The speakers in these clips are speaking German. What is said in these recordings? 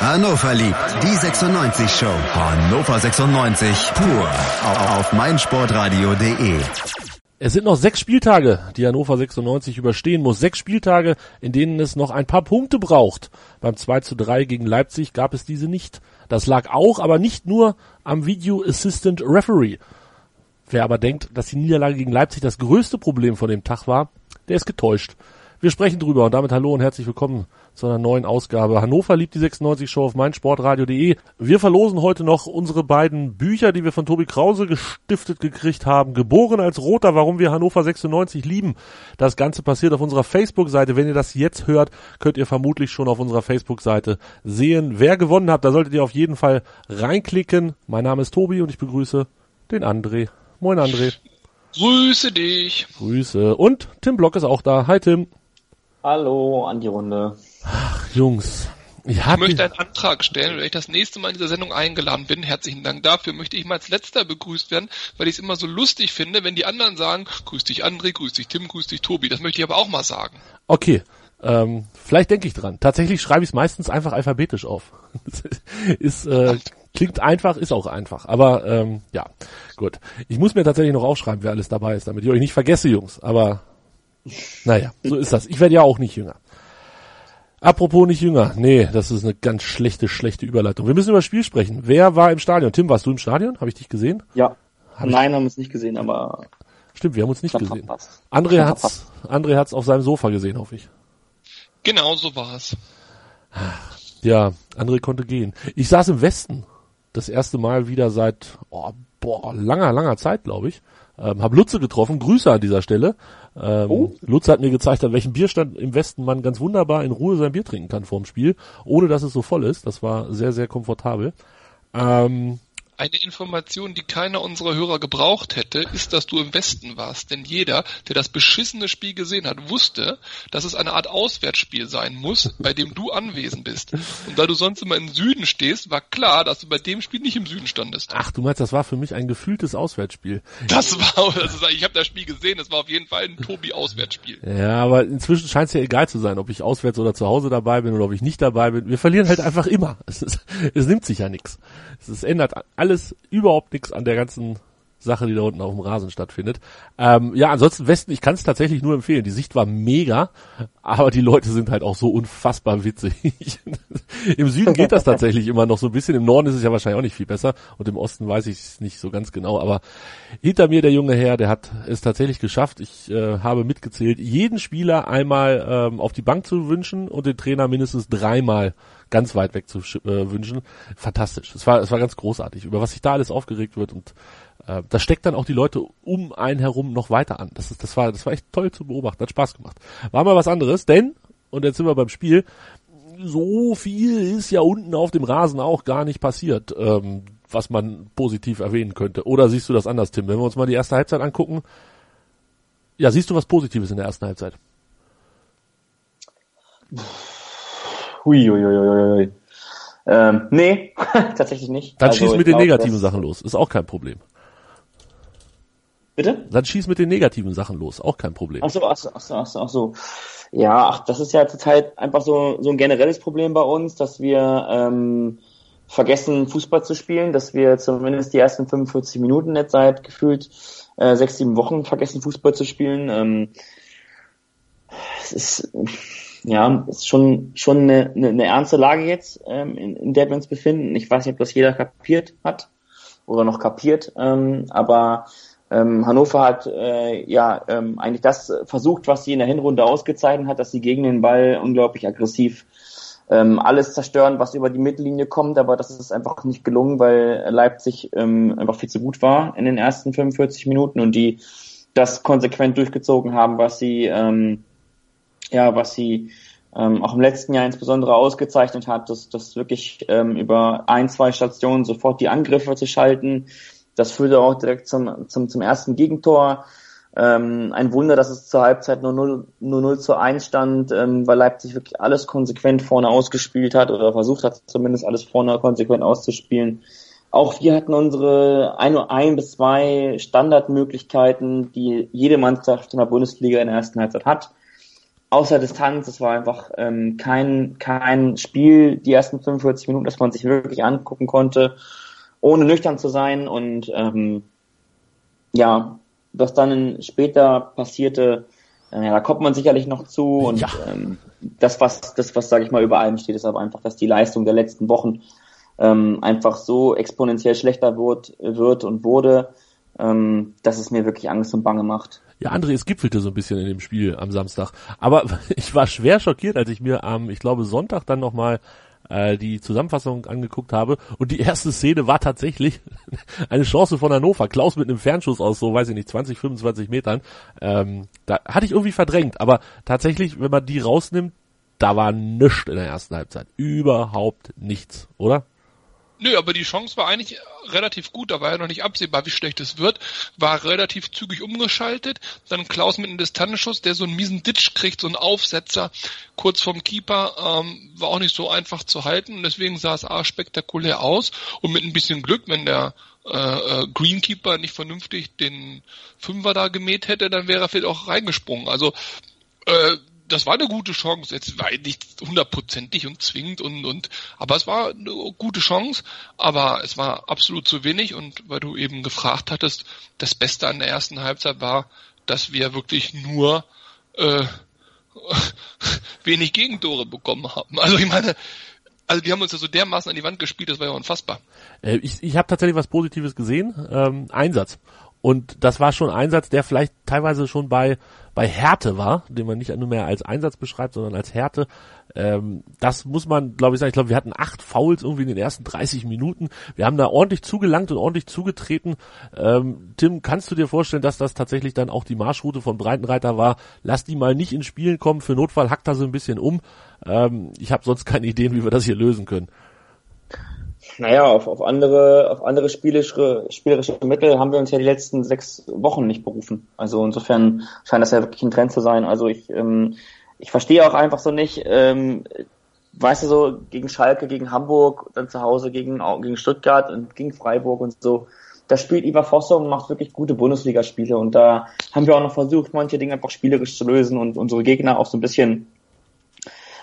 Hannover liebt die 96 Show. Hannover 96 pur auf meinsportradio.de. Es sind noch sechs Spieltage, die Hannover 96 überstehen muss. Sechs Spieltage, in denen es noch ein paar Punkte braucht. Beim 2 zu 3 gegen Leipzig gab es diese nicht. Das lag auch, aber nicht nur am Video Assistant Referee. Wer aber denkt, dass die Niederlage gegen Leipzig das größte Problem von dem Tag war, der ist getäuscht. Wir sprechen drüber und damit hallo und herzlich willkommen zu einer neuen Ausgabe. Hannover liebt die 96 Show auf meinsportradio.de. Wir verlosen heute noch unsere beiden Bücher, die wir von Tobi Krause gestiftet gekriegt haben. Geboren als Roter, warum wir Hannover 96 lieben. Das Ganze passiert auf unserer Facebook-Seite. Wenn ihr das jetzt hört, könnt ihr vermutlich schon auf unserer Facebook-Seite sehen, wer gewonnen hat. Da solltet ihr auf jeden Fall reinklicken. Mein Name ist Tobi und ich begrüße den André. Moin André. Grüße dich. Grüße. Und Tim Block ist auch da. Hi Tim. Hallo an die Runde. Ach, Jungs. Ich, ich möchte einen Antrag stellen, wenn ich das nächste Mal in dieser Sendung eingeladen bin. Herzlichen Dank dafür. Möchte ich mal als letzter begrüßt werden, weil ich es immer so lustig finde, wenn die anderen sagen, grüß dich André, grüß dich Tim, grüß dich Tobi. Das möchte ich aber auch mal sagen. Okay. Ähm, vielleicht denke ich dran. Tatsächlich schreibe ich es meistens einfach alphabetisch auf. ist, äh, klingt einfach, ist auch einfach. Aber ähm, ja, gut. Ich muss mir tatsächlich noch aufschreiben, wer alles dabei ist, damit ich euch nicht vergesse, Jungs. Aber naja, so ist das. Ich werde ja auch nicht jünger. Apropos nicht jünger. Nee, das ist eine ganz schlechte, schlechte Überleitung. Wir müssen über das Spiel sprechen. Wer war im Stadion? Tim, warst du im Stadion? Habe ich dich gesehen? Ja. Hab Nein, haben wir uns nicht gesehen, aber. Stimmt, wir haben uns nicht gesehen. André hat's, André hat's auf seinem Sofa gesehen, hoffe ich. Genau so war es. Ja, André konnte gehen. Ich saß im Westen. Das erste Mal wieder seit, oh, boah, langer, langer Zeit, glaube ich. Ähm, hab Lutze getroffen. Grüße an dieser Stelle. Ähm, oh. Lutze hat mir gezeigt, an welchem Bierstand im Westen man ganz wunderbar in Ruhe sein Bier trinken kann vorm Spiel, ohne dass es so voll ist. Das war sehr, sehr komfortabel. Ähm, eine Information, die keiner unserer Hörer gebraucht hätte, ist, dass du im Westen warst. Denn jeder, der das beschissene Spiel gesehen hat, wusste, dass es eine Art Auswärtsspiel sein muss, bei dem du anwesend bist. Und da du sonst immer im Süden stehst, war klar, dass du bei dem Spiel nicht im Süden standest. Ach, du meinst, das war für mich ein gefühltes Auswärtsspiel. Das war, also ich habe das Spiel gesehen, das war auf jeden Fall ein Tobi-Auswärtsspiel. Ja, aber inzwischen scheint es ja egal zu sein, ob ich auswärts oder zu Hause dabei bin oder ob ich nicht dabei bin. Wir verlieren halt einfach immer. Es, ist, es nimmt sich ja nichts. Es ändert alles überhaupt nichts an der ganzen Sache, die da unten auf dem Rasen stattfindet. Ähm, ja, ansonsten Westen, ich kann es tatsächlich nur empfehlen. Die Sicht war mega, aber die Leute sind halt auch so unfassbar witzig. Im Süden geht das tatsächlich immer noch so ein bisschen. Im Norden ist es ja wahrscheinlich auch nicht viel besser und im Osten weiß ich es nicht so ganz genau. Aber hinter mir der junge Herr, der hat es tatsächlich geschafft. Ich äh, habe mitgezählt, jeden Spieler einmal ähm, auf die Bank zu wünschen und den Trainer mindestens dreimal ganz weit weg zu äh, wünschen. Fantastisch. Es war, es war ganz großartig, über was sich da alles aufgeregt wird und äh, das steckt dann auch die Leute um einen herum noch weiter an. Das ist, das war, das war echt toll zu beobachten, hat Spaß gemacht. War mal was anderes, denn, und jetzt sind wir beim Spiel, so viel ist ja unten auf dem Rasen auch gar nicht passiert, ähm, was man positiv erwähnen könnte. Oder siehst du das anders, Tim? Wenn wir uns mal die erste Halbzeit angucken, ja, siehst du was Positives in der ersten Halbzeit? Hui, hui, hui, hui. Ähm, nee, tatsächlich nicht. Dann also, schieß mit den glaub, negativen Sachen los. Ist auch kein Problem. Bitte? Dann schieß mit den negativen Sachen los. Auch kein Problem. Ach so, ach so, ach so, ach so. Ach so. Ja, ach, das ist ja zurzeit einfach so, so ein generelles Problem bei uns, dass wir ähm, vergessen, Fußball zu spielen, dass wir zumindest die ersten 45 Minuten jetzt seit gefühlt äh, sechs, sieben Wochen vergessen, Fußball zu spielen. Ähm, es ist ja, ist schon, schon eine, eine, eine ernste Lage jetzt, ähm, in, in der wir uns befinden. Ich weiß nicht, ob das jeder kapiert hat oder noch kapiert, ähm, aber ähm, Hannover hat äh, ja ähm, eigentlich das versucht, was sie in der Hinrunde ausgezeichnet hat, dass sie gegen den Ball unglaublich aggressiv ähm, alles zerstören, was über die Mittellinie kommt, aber das ist einfach nicht gelungen, weil Leipzig ähm, einfach viel zu gut war in den ersten 45 Minuten und die das konsequent durchgezogen haben, was sie ähm, ja, was sie ähm, auch im letzten Jahr insbesondere ausgezeichnet hat, dass das wirklich ähm, über ein, zwei Stationen sofort die Angriffe zu schalten. Das führte auch direkt zum, zum, zum ersten Gegentor. Ähm, ein Wunder, dass es zur Halbzeit nur 0, nur 0 zu 1 stand, ähm, weil Leipzig wirklich alles konsequent vorne ausgespielt hat oder versucht hat, zumindest alles vorne konsequent auszuspielen. Auch wir hatten unsere ein, ein bis zwei Standardmöglichkeiten, die jede Mannschaft in der Bundesliga in der ersten Halbzeit hat. Außer Distanz. Es war einfach ähm, kein, kein Spiel, die ersten 45 Minuten, dass man sich wirklich angucken konnte, ohne nüchtern zu sein. Und ähm, ja, was dann später passierte, äh, ja, da kommt man sicherlich noch zu. Und ja. ähm, das, was, das, was sage ich mal, über allem steht, ist aber einfach, dass die Leistung der letzten Wochen ähm, einfach so exponentiell schlechter wird, wird und wurde, ähm, dass es mir wirklich Angst und Bange macht. Ja, André, es gipfelte so ein bisschen in dem Spiel am Samstag. Aber ich war schwer schockiert, als ich mir am, ich glaube, Sonntag dann nochmal äh, die Zusammenfassung angeguckt habe. Und die erste Szene war tatsächlich eine Chance von Hannover. Klaus mit einem Fernschuss aus so, weiß ich nicht, 20, 25 Metern. Ähm, da hatte ich irgendwie verdrängt. Aber tatsächlich, wenn man die rausnimmt, da war nichts in der ersten Halbzeit. Überhaupt nichts, oder? Nö, aber die Chance war eigentlich relativ gut, da war ja noch nicht absehbar, wie schlecht es wird. War relativ zügig umgeschaltet. Dann Klaus mit einem Distanzschuss, der so einen miesen Ditch kriegt, so einen Aufsetzer kurz vom Keeper, ähm, war auch nicht so einfach zu halten. Und deswegen sah es A spektakulär aus. Und mit ein bisschen Glück, wenn der äh, äh, Greenkeeper nicht vernünftig den Fünfer da gemäht hätte, dann wäre er vielleicht auch reingesprungen. Also äh, das war eine gute Chance. Jetzt war nicht hundertprozentig und zwingend und, und, aber es war eine gute Chance, aber es war absolut zu wenig und weil du eben gefragt hattest, das Beste an der ersten Halbzeit war, dass wir wirklich nur, äh, wenig Gegentore bekommen haben. Also ich meine, also die haben uns ja so dermaßen an die Wand gespielt, das war ja unfassbar. Äh, ich ich habe tatsächlich was Positives gesehen, ähm, Einsatz. Und das war schon ein Einsatz, der vielleicht teilweise schon bei, bei Härte war, den man nicht nur mehr als Einsatz beschreibt, sondern als Härte. Ähm, das muss man, glaube ich, sagen. Ich glaube, wir hatten acht Fouls irgendwie in den ersten 30 Minuten. Wir haben da ordentlich zugelangt und ordentlich zugetreten. Ähm, Tim, kannst du dir vorstellen, dass das tatsächlich dann auch die Marschroute von Breitenreiter war? Lass die mal nicht ins Spielen kommen. Für Notfall hackt er so ein bisschen um. Ähm, ich habe sonst keine Ideen, wie wir das hier lösen können naja, auf, auf andere, auf andere spielerische, spielerische Mittel haben wir uns ja die letzten sechs Wochen nicht berufen. Also insofern scheint das ja wirklich ein Trend zu sein. Also ich, ähm, ich verstehe auch einfach so nicht, ähm, weißt du so, gegen Schalke, gegen Hamburg, dann zu Hause gegen, gegen Stuttgart und gegen Freiburg und so. Da spielt Ivar Fossum und macht wirklich gute Bundesligaspiele und da haben wir auch noch versucht, manche Dinge einfach spielerisch zu lösen und unsere Gegner auch so ein bisschen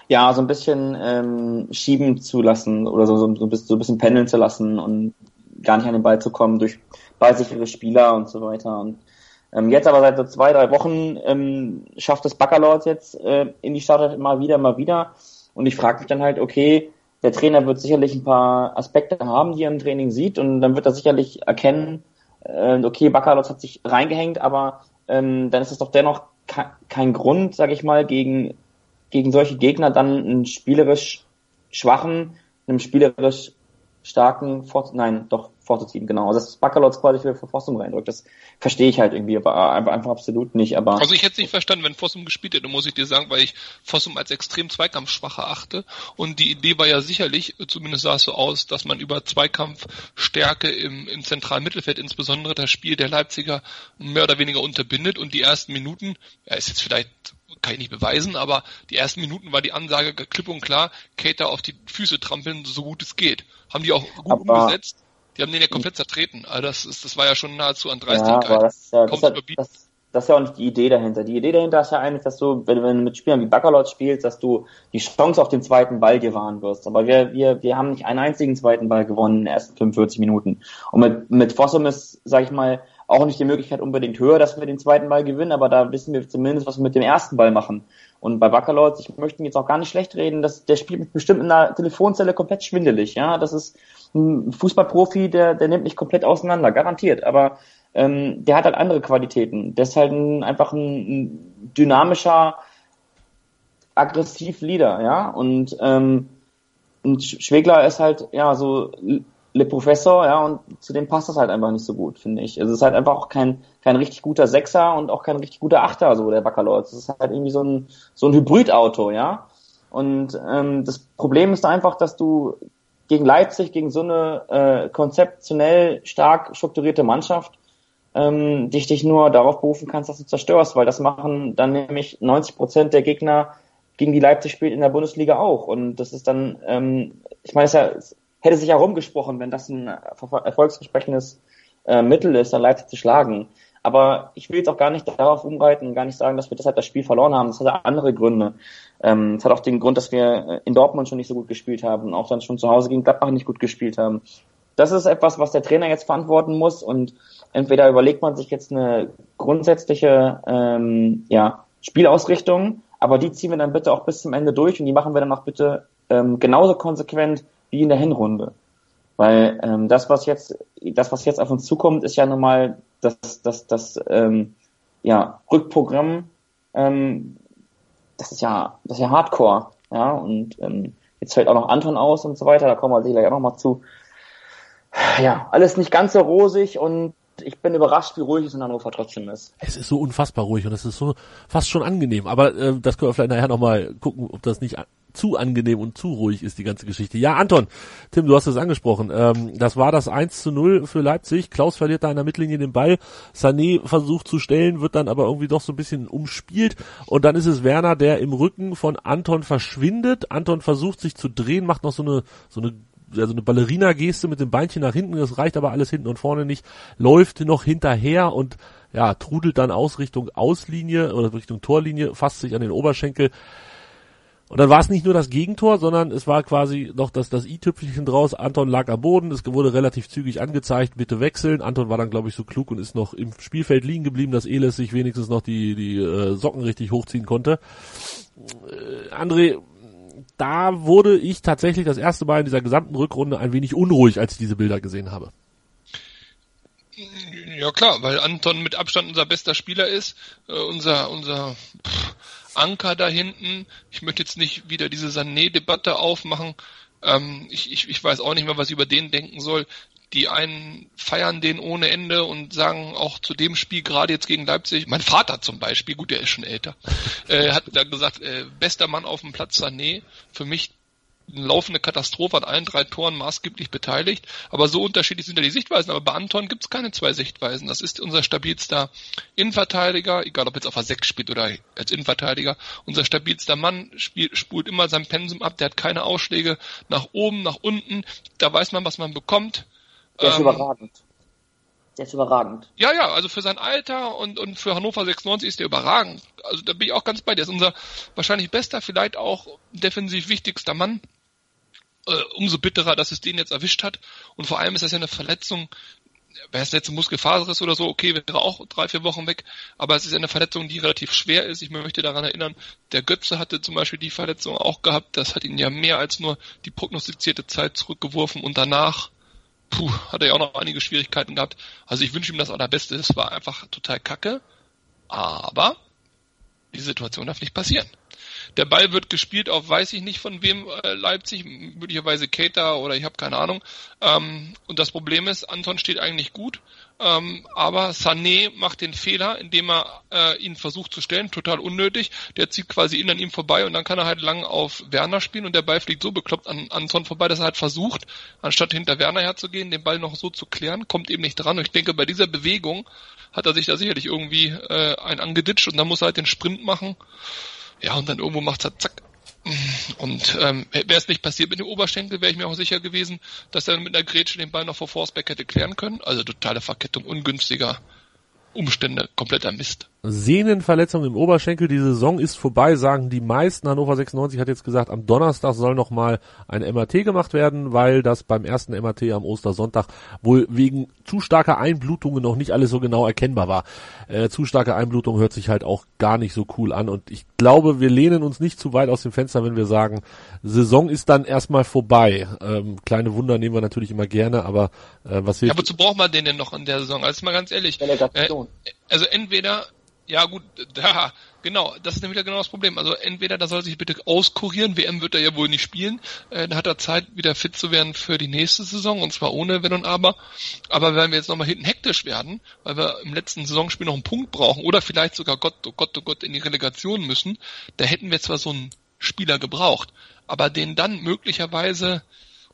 ja, so ein bisschen ähm, schieben zu lassen oder so, so, so, ein bisschen pendeln zu lassen und gar nicht an den Ball zu kommen durch ballsichere Spieler und so weiter. Und ähm, jetzt aber seit so zwei, drei Wochen ähm, schafft es Baccalords jetzt äh, in die Startelf immer wieder, mal wieder. Und ich frage mich dann halt, okay, der Trainer wird sicherlich ein paar Aspekte haben, die er im Training sieht und dann wird er sicherlich erkennen, äh, okay, Baccalords hat sich reingehängt, aber ähm, dann ist es doch dennoch kein Grund, sage ich mal, gegen gegen solche Gegner dann einen spielerisch schwachen, einem spielerisch starken, Fort nein, doch vorzuziehen, genau. Also dass Baccalords quasi für, Fossum reindrückt, das verstehe ich halt irgendwie, aber einfach absolut nicht. Aber also ich hätte es nicht verstanden, wenn Fossum gespielt hätte, muss ich dir sagen, weil ich Fossum als extrem Zweikampfschwacher achte. Und die Idee war ja sicherlich, zumindest sah es so aus, dass man über Zweikampfstärke im, im zentralen Mittelfeld, insbesondere das Spiel der Leipziger, mehr oder weniger unterbindet und die ersten Minuten, ja, ist jetzt vielleicht kann ich nicht beweisen, aber die ersten Minuten war die Ansage klipp und klar, Cater auf die Füße trampeln, so gut es geht. Haben die auch gut aber umgesetzt. Die haben den ja komplett zertreten. Also das, ist, das war ja schon nahezu an Dreistigkeit. Ja, aber das, ist ja, das, das, das ist ja auch nicht die Idee dahinter. Die Idee dahinter ist ja eigentlich, dass du, wenn, wenn du mit Spielern wie Baccalords spielst, dass du die Chance auf den zweiten Ball dir wahren wirst. Aber wir, wir, wir haben nicht einen einzigen zweiten Ball gewonnen in den ersten 45 Minuten. Und mit, mit Fossum ist, sag ich mal, auch nicht die Möglichkeit unbedingt höher, dass wir den zweiten Ball gewinnen, aber da wissen wir zumindest, was wir mit dem ersten Ball machen. Und bei Baccalords, ich möchte ihn jetzt auch gar nicht schlecht reden, dass der spielt bestimmt in einer Telefonzelle komplett schwindelig. Ja, das ist ein Fußballprofi, der, der nimmt nicht komplett auseinander, garantiert. Aber ähm, der hat halt andere Qualitäten. Der ist halt ein, einfach ein, ein dynamischer, aggressiv Leader, ja. Und, ähm, und Schwegler ist halt, ja, so Le Professor, ja, und zu dem passt das halt einfach nicht so gut, finde ich. Also es ist halt einfach auch kein, kein richtig guter Sechser und auch kein richtig guter Achter, so der Baccalor. Es ist halt irgendwie so ein, so ein Hybridauto, ja. Und ähm, das Problem ist einfach, dass du gegen Leipzig, gegen so eine äh, konzeptionell stark strukturierte Mannschaft, ähm, dich dich nur darauf berufen kannst, dass du zerstörst, weil das machen dann nämlich 90 Prozent der Gegner, gegen die Leipzig spielt in der Bundesliga auch. Und das ist dann, ähm, ich meine, es ja, hätte sich herumgesprochen, wenn das ein erfolgsversprechendes äh, Mittel ist, dann Leipzig zu schlagen. Aber ich will jetzt auch gar nicht darauf umreiten und gar nicht sagen, dass wir deshalb das Spiel verloren haben. Das hat andere Gründe. Ähm, es hat auch den Grund, dass wir in Dortmund schon nicht so gut gespielt haben und auch dann schon zu Hause gegen Gladbach nicht gut gespielt haben. Das ist etwas, was der Trainer jetzt verantworten muss und entweder überlegt man sich jetzt eine grundsätzliche ähm, ja, Spielausrichtung, aber die ziehen wir dann bitte auch bis zum Ende durch und die machen wir dann auch bitte ähm, genauso konsequent wie in der Hinrunde. Weil ähm, das, was jetzt, das, was jetzt auf uns zukommt, ist ja nun mal das, das, das ähm, ja, Rückprogramm, ähm, das ist ja, das ist ja Hardcore, ja, und ähm, jetzt fällt auch noch Anton aus und so weiter, da kommen wir sicherlich auch noch mal zu. Ja, alles nicht ganz so rosig und ich bin überrascht, wie ruhig es in Hannover trotzdem ist. Es ist so unfassbar ruhig und es ist so fast schon angenehm. Aber äh, das können wir vielleicht nachher nochmal gucken, ob das nicht zu angenehm und zu ruhig ist, die ganze Geschichte. Ja, Anton, Tim, du hast es angesprochen. Ähm, das war das 1 zu 0 für Leipzig. Klaus verliert da in der Mittellinie den Ball. Sané versucht zu stellen, wird dann aber irgendwie doch so ein bisschen umspielt. Und dann ist es Werner, der im Rücken von Anton verschwindet. Anton versucht sich zu drehen, macht noch so eine, so eine also eine Ballerina-Geste mit dem Beinchen nach hinten, das reicht aber alles hinten und vorne nicht, läuft noch hinterher und ja, trudelt dann aus Richtung Auslinie oder Richtung Torlinie, fasst sich an den Oberschenkel. Und dann war es nicht nur das Gegentor, sondern es war quasi noch das, das i-Tüpfelchen draus. Anton lag am Boden, es wurde relativ zügig angezeigt, bitte wechseln. Anton war dann, glaube ich, so klug und ist noch im Spielfeld liegen geblieben, dass Eles sich wenigstens noch die, die äh, Socken richtig hochziehen konnte. Äh, André, da wurde ich tatsächlich das erste Mal in dieser gesamten Rückrunde ein wenig unruhig, als ich diese Bilder gesehen habe. Ja klar, weil Anton mit Abstand unser bester Spieler ist, äh, unser unser pff, Anker da hinten. Ich möchte jetzt nicht wieder diese Sané-Debatte aufmachen. Ähm, ich, ich, ich weiß auch nicht mehr, was ich über den denken soll. Die einen feiern den ohne Ende und sagen auch zu dem Spiel gerade jetzt gegen Leipzig, mein Vater zum Beispiel, gut, der ist schon älter, äh, hat da gesagt, äh, bester Mann auf dem Platz Sané, für mich eine laufende Katastrophe an allen drei Toren maßgeblich beteiligt. Aber so unterschiedlich sind ja die Sichtweisen. Aber bei Anton gibt es keine zwei Sichtweisen. Das ist unser stabilster Innenverteidiger, egal ob jetzt auf der 6 spielt oder als Innenverteidiger. Unser stabilster Mann spielt, spult immer sein Pensum ab. Der hat keine Ausschläge nach oben, nach unten. Da weiß man, was man bekommt. Der ist ähm, überragend. Der ist überragend. Ja, ja, also für sein Alter und, und für Hannover 96 ist der überragend. Also da bin ich auch ganz bei dir. Der ist unser wahrscheinlich bester, vielleicht auch defensiv wichtigster Mann äh, umso bitterer, dass es den jetzt erwischt hat. Und vor allem ist das ja eine Verletzung, wäre es jetzt ein Muskelfaserriss oder so, okay, wäre auch drei, vier Wochen weg, aber es ist eine Verletzung, die relativ schwer ist. Ich möchte daran erinnern, der Götze hatte zum Beispiel die Verletzung auch gehabt, das hat ihn ja mehr als nur die prognostizierte Zeit zurückgeworfen und danach, puh, hat er ja auch noch einige Schwierigkeiten gehabt. Also ich wünsche ihm das Allerbeste, es war einfach total kacke, aber die Situation darf nicht passieren. Der Ball wird gespielt auf weiß ich nicht von wem äh, Leipzig, möglicherweise Keita oder ich habe keine Ahnung. Ähm, und das Problem ist, Anton steht eigentlich gut, ähm, aber Sané macht den Fehler, indem er äh, ihn versucht zu stellen, total unnötig. Der zieht quasi in an ihm vorbei und dann kann er halt lang auf Werner spielen und der Ball fliegt so bekloppt an Anton vorbei, dass er halt versucht, anstatt hinter Werner herzugehen, den Ball noch so zu klären, kommt eben nicht dran. Und ich denke, bei dieser Bewegung hat er sich da sicherlich irgendwie äh, ein angeditscht und dann muss er halt den Sprint machen. Ja, und dann irgendwo macht's halt zack. Und ähm, wäre es nicht passiert mit dem Oberschenkel, wäre ich mir auch sicher gewesen, dass er mit einer Grätsche den Ball noch vor Forsberg hätte klären können. Also totale Verkettung, ungünstiger Umstände, kompletter Mist. Sehnenverletzung im Oberschenkel. Die Saison ist vorbei, sagen die meisten. Hannover 96 hat jetzt gesagt, am Donnerstag soll nochmal ein MRT gemacht werden, weil das beim ersten MRT am Ostersonntag wohl wegen zu starker Einblutungen noch nicht alles so genau erkennbar war. Äh, zu starke Einblutung hört sich halt auch gar nicht so cool an und ich glaube, wir lehnen uns nicht zu weit aus dem Fenster, wenn wir sagen, Saison ist dann erstmal vorbei. Ähm, kleine Wunder nehmen wir natürlich immer gerne, aber äh, was hilft... Ja, wozu braucht man den denn noch in der Saison? Also mal ganz ehrlich. Äh, also entweder ja gut, da, genau, das ist nämlich genau das Problem. Also entweder da soll sich bitte auskurieren, WM wird er ja wohl nicht spielen, äh, da hat er Zeit, wieder fit zu werden für die nächste Saison, und zwar ohne Wenn und Aber. Aber wenn wir jetzt nochmal hinten hektisch werden, weil wir im letzten Saisonspiel noch einen Punkt brauchen oder vielleicht sogar Gott, oh Gott, oh Gott, in die Relegation müssen, da hätten wir zwar so einen Spieler gebraucht, aber den dann möglicherweise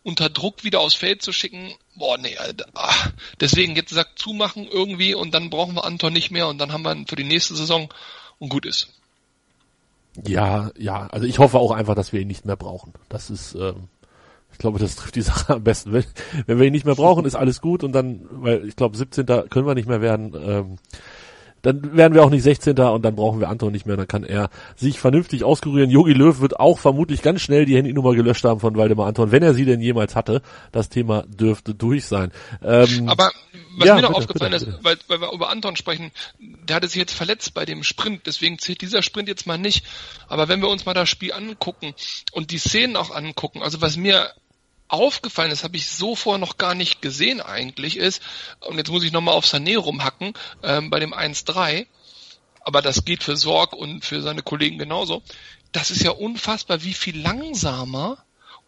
unter Druck wieder aufs Feld zu schicken, boah, nee, Alter. Ach, deswegen jetzt sagt zumachen irgendwie und dann brauchen wir Anton nicht mehr und dann haben wir ihn für die nächste Saison und gut ist. Ja, ja, also ich hoffe auch einfach, dass wir ihn nicht mehr brauchen. Das ist, ähm, ich glaube, das trifft die Sache am besten. Wenn, wenn wir ihn nicht mehr brauchen, ist alles gut und dann, weil ich glaube, 17. können wir nicht mehr werden. Ähm, dann werden wir auch nicht 16. und dann brauchen wir Anton nicht mehr, dann kann er sich vernünftig auskurieren. Jogi Löw wird auch vermutlich ganz schnell die Handynummer gelöscht haben von Waldemar Anton, wenn er sie denn jemals hatte. Das Thema dürfte durch sein. Ähm, Aber was ja, mir noch bitte, aufgefallen bitte, bitte. ist, weil, weil wir über Anton sprechen, der hatte sich jetzt verletzt bei dem Sprint, deswegen zählt dieser Sprint jetzt mal nicht. Aber wenn wir uns mal das Spiel angucken und die Szenen auch angucken, also was mir aufgefallen ist, habe ich so vorher noch gar nicht gesehen eigentlich ist, und jetzt muss ich nochmal auf Sané rumhacken, ähm, bei dem 1-3, aber das geht für Sorg und für seine Kollegen genauso. Das ist ja unfassbar, wie viel langsamer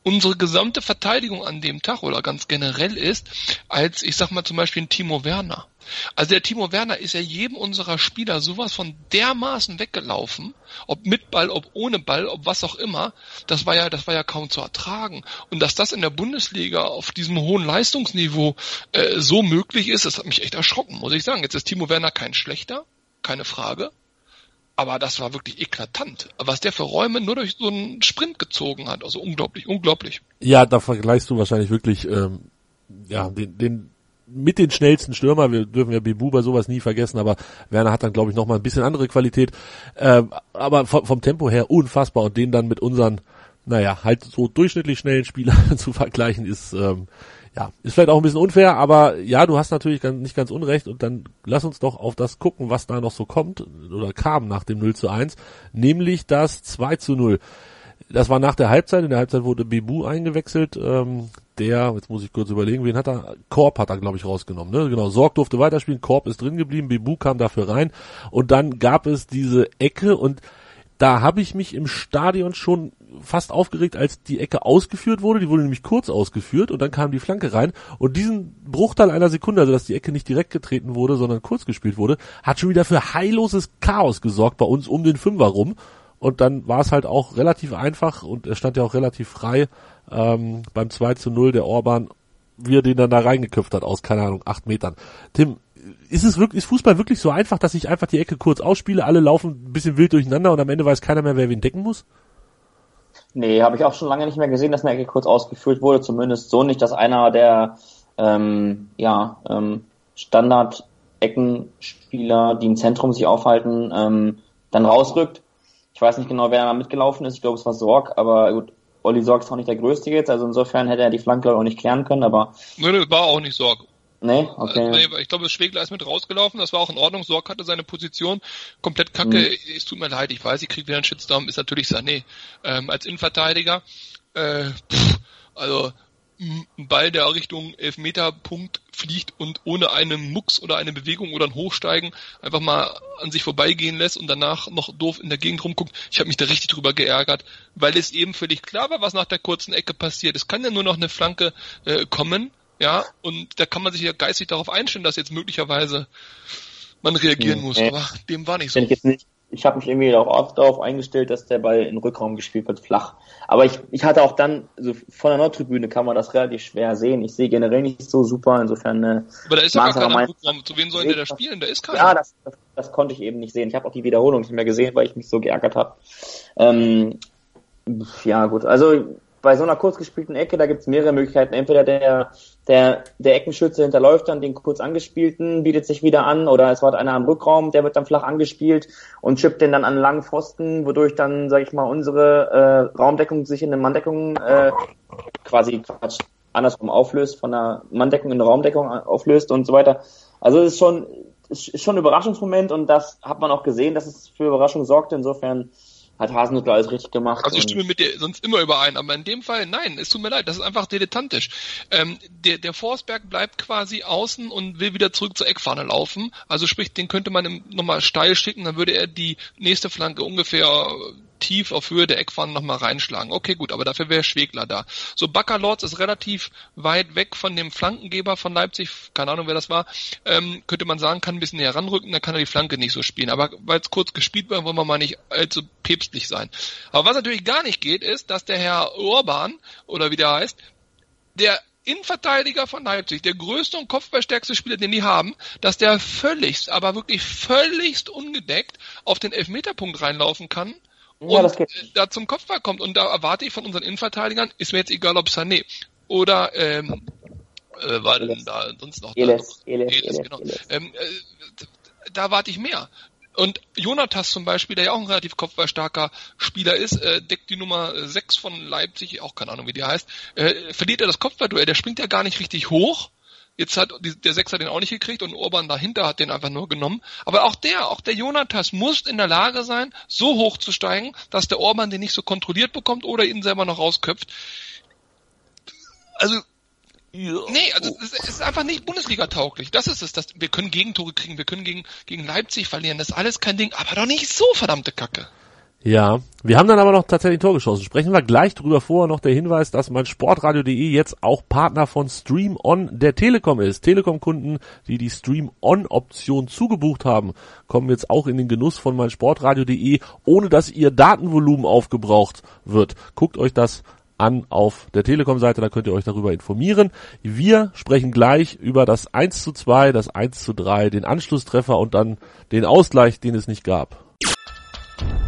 unsere gesamte Verteidigung an dem Tag oder ganz generell ist, als ich sag mal zum Beispiel ein Timo Werner. Also der Timo Werner ist ja jedem unserer Spieler sowas von dermaßen weggelaufen, ob mit Ball, ob ohne Ball, ob was auch immer. Das war ja, das war ja kaum zu ertragen. Und dass das in der Bundesliga auf diesem hohen Leistungsniveau äh, so möglich ist, das hat mich echt erschrocken, muss ich sagen. Jetzt ist Timo Werner kein schlechter, keine Frage. Aber das war wirklich eklatant. Was der für Räume nur durch so einen Sprint gezogen hat. Also unglaublich, unglaublich. Ja, da vergleichst du wahrscheinlich wirklich ähm, ja, den, den mit den schnellsten Stürmer, wir dürfen ja Bibu bei sowas nie vergessen, aber Werner hat dann glaube ich noch mal ein bisschen andere Qualität, äh, aber vom, vom, Tempo her unfassbar und den dann mit unseren, naja, halt so durchschnittlich schnellen Spielern zu vergleichen ist, ähm, ja, ist vielleicht auch ein bisschen unfair, aber ja, du hast natürlich nicht ganz unrecht und dann lass uns doch auf das gucken, was da noch so kommt oder kam nach dem 0 zu 1, nämlich das 2 zu 0. Das war nach der Halbzeit, in der Halbzeit wurde Bebu eingewechselt, ähm, der, jetzt muss ich kurz überlegen, wen hat er, Korb hat er glaube ich rausgenommen, ne? Genau, Sorg durfte weiterspielen, Korb ist drin geblieben, Bebu kam dafür rein und dann gab es diese Ecke und da habe ich mich im Stadion schon fast aufgeregt, als die Ecke ausgeführt wurde. Die wurde nämlich kurz ausgeführt und dann kam die Flanke rein. Und diesen Bruchteil einer Sekunde, also dass die Ecke nicht direkt getreten wurde, sondern kurz gespielt wurde, hat schon wieder für heilloses Chaos gesorgt bei uns um den Fünfer rum. Und dann war es halt auch relativ einfach und er stand ja auch relativ frei ähm, beim 2 zu 0 der Orban, wie er den dann da reingeköpft hat aus, keine Ahnung, acht Metern. Tim, ist es wirklich, ist Fußball wirklich so einfach, dass ich einfach die Ecke kurz ausspiele, alle laufen ein bisschen wild durcheinander und am Ende weiß keiner mehr, wer wen decken muss? Nee, habe ich auch schon lange nicht mehr gesehen, dass eine Ecke kurz ausgeführt wurde. Zumindest so nicht, dass einer der ähm, ja, ähm, Standard-Eckenspieler, die im Zentrum sich aufhalten, ähm, dann rausrückt. Ich weiß nicht genau, wer da mitgelaufen ist. Ich glaube, es war Sorg, aber gut, Olli Sorg ist auch nicht der Größte jetzt, also insofern hätte er die Flanke auch nicht klären können, aber. Nö, nee, war auch nicht Sorg. Nee, okay. Also, nee, ich glaube, Schwegler ist mit rausgelaufen, das war auch in Ordnung. Sorg hatte seine Position komplett kacke. Mhm. Es tut mir leid, ich weiß, ich kriege wieder einen Shitstorm, ist natürlich Sané. Ähm, als Innenverteidiger, äh, pff, also ein Ball, der Richtung Elfmeterpunkt fliegt und ohne einen Mucks oder eine Bewegung oder ein Hochsteigen einfach mal an sich vorbeigehen lässt und danach noch doof in der Gegend rumguckt. Ich habe mich da richtig drüber geärgert, weil es eben völlig klar war, was nach der kurzen Ecke passiert. Es kann ja nur noch eine Flanke äh, kommen ja, und da kann man sich ja geistig darauf einstellen, dass jetzt möglicherweise man reagieren hm, muss. Nee. Aber dem war nicht so. Ich, nicht, ich habe mich irgendwie auch darauf eingestellt, dass der Ball in Rückraum gespielt wird, flach. Aber ich, ich hatte auch dann, so von der Nordtribüne kann man das relativ schwer sehen. Ich sehe generell nicht so super, insofern. Äh, Aber da ist ja gar keiner im Rückraum. Zu wem sollen der da spielen? Da ist keiner. Ja, das, das, das, konnte ich eben nicht sehen. Ich habe auch die Wiederholung nicht mehr gesehen, weil ich mich so geärgert habe. Ähm, ja, gut. Also bei so einer kurz gespielten Ecke, da gibt es mehrere Möglichkeiten. Entweder der, der, der Eckenschütze hinterläuft dann den kurz angespielten, bietet sich wieder an, oder es war einer am Rückraum, der wird dann flach angespielt und chippt den dann an langen Pfosten, wodurch dann, sag ich mal, unsere äh, Raumdeckung sich in eine Manndeckung äh, quasi Quatsch, andersrum auflöst, von der Manndeckung in eine Raumdeckung auflöst und so weiter. Also es ist schon, ist schon ein Überraschungsmoment und das hat man auch gesehen, dass es für Überraschung sorgte. Insofern hat Hasenhüttl alles richtig gemacht. Also ich stimme mit dir sonst immer überein, aber in dem Fall, nein, es tut mir leid, das ist einfach dilettantisch. Ähm, der, der Forsberg bleibt quasi außen und will wieder zurück zur Eckfahne laufen. Also sprich, den könnte man nochmal steil schicken, dann würde er die nächste Flanke ungefähr tief auf Höhe der Eckfahne nochmal reinschlagen. Okay, gut, aber dafür wäre Schwegler da. So, Baccalords ist relativ weit weg von dem Flankengeber von Leipzig, keine Ahnung, wer das war, ähm, könnte man sagen, kann ein bisschen näher ranrücken, dann kann er die Flanke nicht so spielen. Aber weil es kurz gespielt wird, wollen wir mal nicht allzu päpstlich sein. Aber was natürlich gar nicht geht, ist, dass der Herr Urban, oder wie der heißt, der Innenverteidiger von Leipzig, der größte und kopfballstärkste Spieler, den die haben, dass der völligst, aber wirklich völligst ungedeckt auf den Elfmeterpunkt reinlaufen kann ja, und da zum Kopfball kommt. Und da erwarte ich von unseren Innenverteidigern, ist mir jetzt egal, ob Sané oder ähm, äh, war denn da sonst noch Eles, da? Eles, Eles, genau. Ähm, äh, da warte ich mehr. Und Jonathas zum Beispiel, der ja auch ein relativ kopfballstarker Spieler ist, äh, deckt die Nummer 6 von Leipzig, auch keine Ahnung wie die heißt, äh, verliert er das Kopfballduell, der springt ja gar nicht richtig hoch. Jetzt hat der Sechser den auch nicht gekriegt und Urban dahinter hat den einfach nur genommen. Aber auch der, auch der Jonathas muss in der Lage sein, so hoch zu steigen, dass der Urban den nicht so kontrolliert bekommt oder ihn selber noch rausköpft. Also ja. Nee, also es ist einfach nicht Bundesliga-tauglich. Das ist es. Das, wir können Gegentore kriegen, wir können gegen, gegen Leipzig verlieren. Das ist alles kein Ding, aber doch nicht so verdammte Kacke. Ja, wir haben dann aber noch tatsächlich ein Tor geschossen. Sprechen wir gleich drüber. Vorher noch der Hinweis, dass mein Sportradio.de jetzt auch Partner von Stream On der Telekom ist. Telekom-Kunden, die die Stream On-Option zugebucht haben, kommen jetzt auch in den Genuss von mein Sportradio.de, ohne dass ihr Datenvolumen aufgebraucht wird. Guckt euch das an auf der Telekom-Seite, da könnt ihr euch darüber informieren. Wir sprechen gleich über das 1 zu 2, das 1 zu 3, den Anschlusstreffer und dann den Ausgleich, den es nicht gab.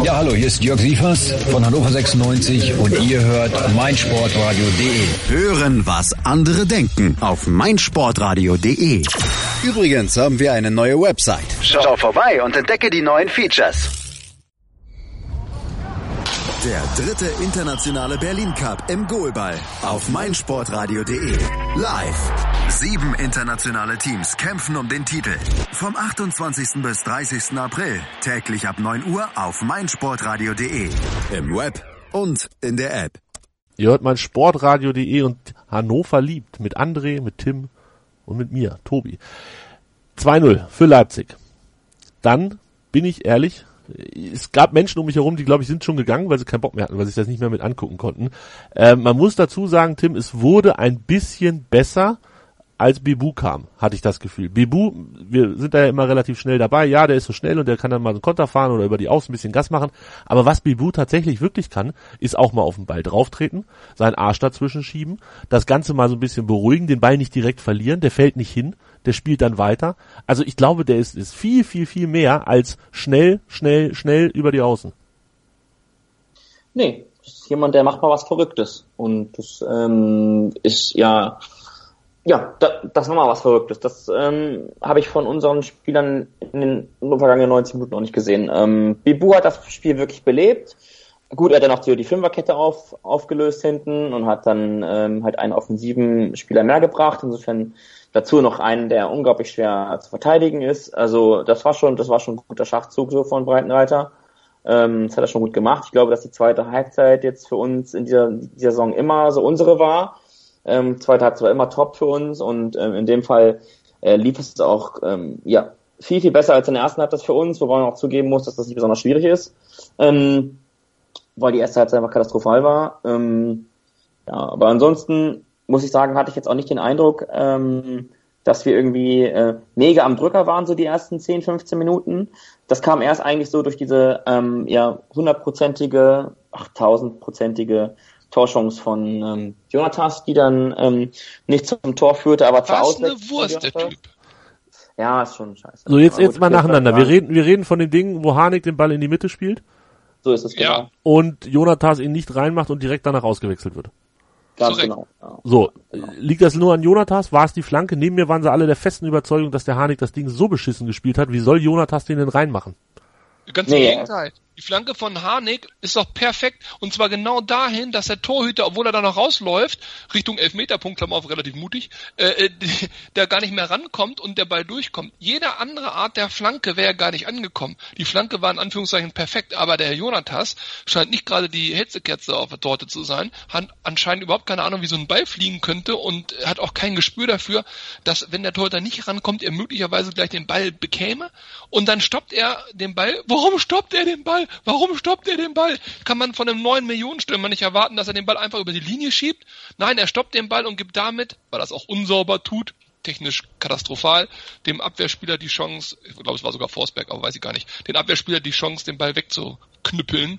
Ja, hallo, hier ist Jörg Sievers von Hannover 96 und ihr hört meinsportradio.de. Hören, was andere denken auf meinsportradio.de. Übrigens haben wir eine neue Website. Schau vorbei und entdecke die neuen Features. Der dritte internationale Berlin Cup im Goalball auf meinsportradio.de. Live. Sieben internationale Teams kämpfen um den Titel. Vom 28. bis 30. April. Täglich ab 9 Uhr auf meinsportradio.de. Im Web und in der App. Ihr hört mein Sportradio.de und Hannover liebt mit André, mit Tim und mit mir, Tobi. 2-0 für Leipzig. Dann bin ich ehrlich, es gab Menschen um mich herum, die glaube ich sind schon gegangen, weil sie keinen Bock mehr hatten, weil sie sich das nicht mehr mit angucken konnten. Äh, man muss dazu sagen, Tim, es wurde ein bisschen besser, als Bibu kam, hatte ich das Gefühl. Bibu, wir sind da ja immer relativ schnell dabei. Ja, der ist so schnell und der kann dann mal einen Konter fahren oder über die Außen ein bisschen Gas machen. Aber was Bibu tatsächlich wirklich kann, ist auch mal auf den Ball drauftreten, seinen Arsch dazwischen schieben, das Ganze mal so ein bisschen beruhigen, den Ball nicht direkt verlieren, der fällt nicht hin, der spielt dann weiter. Also ich glaube, der ist, ist viel, viel, viel mehr als schnell, schnell, schnell über die Außen. Nee, das ist jemand, der macht mal was Verrücktes. Und das ähm, ist ja ja, da, das war mal was Verrücktes. Das ähm, habe ich von unseren Spielern in den vergangenen 90 Minuten noch nicht gesehen. Ähm, Bibu hat das Spiel wirklich belebt. Gut, er hat dann auch die, die Fünferkette auf, aufgelöst hinten und hat dann ähm, halt einen offensiven Spieler mehr gebracht. Insofern dazu noch einen, der unglaublich schwer zu verteidigen ist. Also das war schon, das war schon ein guter Schachzug so von Breitenreiter. Ähm, das hat er schon gut gemacht. Ich glaube, dass die zweite Halbzeit jetzt für uns in dieser, dieser Saison immer so unsere war ähm, zweite Halbzeit war immer top für uns und ähm, in dem Fall äh, lief es auch ähm, ja viel, viel besser als in der ersten Halbzeit für uns, wobei man auch zugeben muss, dass das nicht besonders schwierig ist, ähm, weil die erste Halbzeit einfach katastrophal war. Ähm, ja, aber ansonsten muss ich sagen, hatte ich jetzt auch nicht den Eindruck, ähm, dass wir irgendwie äh, mega am Drücker waren, so die ersten 10, 15 Minuten. Das kam erst eigentlich so durch diese ähm, ja hundertprozentige, ach Torchance von ähm, Jonatas, die dann ähm, nicht zum Tor führte, aber zur Was eine Wurst, der Typ. Ja, ist schon scheiße. So, jetzt, jetzt mal nacheinander. Wir reden, wir reden von den Dingen, wo Harnik den Ball in die Mitte spielt. So ist es genau. Ja. Und Jonatas ihn nicht reinmacht und direkt danach ausgewechselt wird. Ganz genau. Ja. So, liegt das nur an Jonatas? War es die Flanke? Neben mir waren sie alle der festen Überzeugung, dass der Harnik das Ding so beschissen gespielt hat. Wie soll Jonatas den denn reinmachen? Ganz Nee, im Gegenteil. Die Flanke von Harnik ist doch perfekt. Und zwar genau dahin, dass der Torhüter, obwohl er da noch rausläuft, Richtung Elfmeterpunkt, Klammer auf, relativ mutig, äh, der gar nicht mehr rankommt und der Ball durchkommt. Jede andere Art der Flanke wäre gar nicht angekommen. Die Flanke war in Anführungszeichen perfekt, aber der Herr Jonatas scheint nicht gerade die Hetzekerze auf der Torte zu sein, hat anscheinend überhaupt keine Ahnung, wie so ein Ball fliegen könnte und hat auch kein Gespür dafür, dass wenn der Torhüter nicht rankommt, er möglicherweise gleich den Ball bekäme und dann stoppt er den Ball. Warum stoppt er den Ball? Ball? Warum stoppt er den Ball? Kann man von einem neuen Millionenstürmer nicht erwarten, dass er den Ball einfach über die Linie schiebt? Nein, er stoppt den Ball und gibt damit, weil er es auch unsauber tut, technisch katastrophal, dem Abwehrspieler die Chance, ich glaube es war sogar Forsberg, aber weiß ich gar nicht, den Abwehrspieler die Chance, den Ball wegzuknüppeln.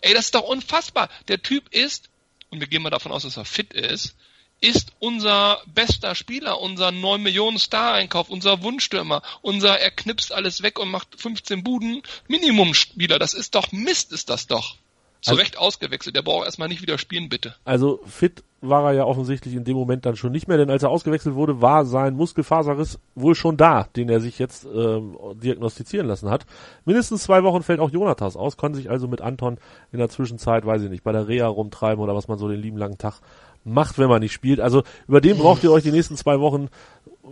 Ey, das ist doch unfassbar. Der Typ ist, und wir gehen mal davon aus, dass er fit ist, ist unser bester Spieler, unser 9 Millionen Star-Einkauf, unser Wunschstürmer, unser er knipst alles weg und macht 15 Buden Minimum-Spieler. Das ist doch Mist, ist das doch. Zu also, Recht ausgewechselt. Der braucht erstmal nicht wieder spielen, bitte. Also fit war er ja offensichtlich in dem Moment dann schon nicht mehr, denn als er ausgewechselt wurde, war sein Muskelfaserriss wohl schon da, den er sich jetzt ähm, diagnostizieren lassen hat. Mindestens zwei Wochen fällt auch Jonathas aus, konnte sich also mit Anton in der Zwischenzeit, weiß ich nicht, bei der Reha rumtreiben oder was man so den lieben langen Tag macht, wenn man nicht spielt. Also über den braucht ihr euch die nächsten zwei Wochen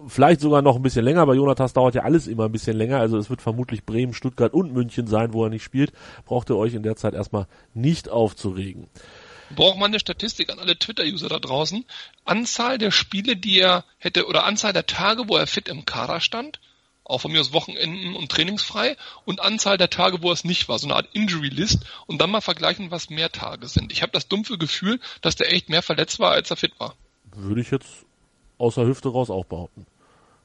vielleicht sogar noch ein bisschen länger. Bei Jonathas dauert ja alles immer ein bisschen länger. Also es wird vermutlich Bremen, Stuttgart und München sein, wo er nicht spielt. Braucht ihr euch in der Zeit erstmal nicht aufzuregen. Braucht man eine Statistik an alle Twitter-User da draußen? Anzahl der Spiele, die er hätte, oder Anzahl der Tage, wo er fit im Kader stand? Auch von mir aus Wochenenden und trainingsfrei und Anzahl der Tage, wo es nicht war, so eine Art Injury List und dann mal vergleichen, was mehr Tage sind. Ich habe das dumpfe Gefühl, dass der echt mehr verletzt war, als er fit war. Würde ich jetzt außer Hüfte raus auch behaupten.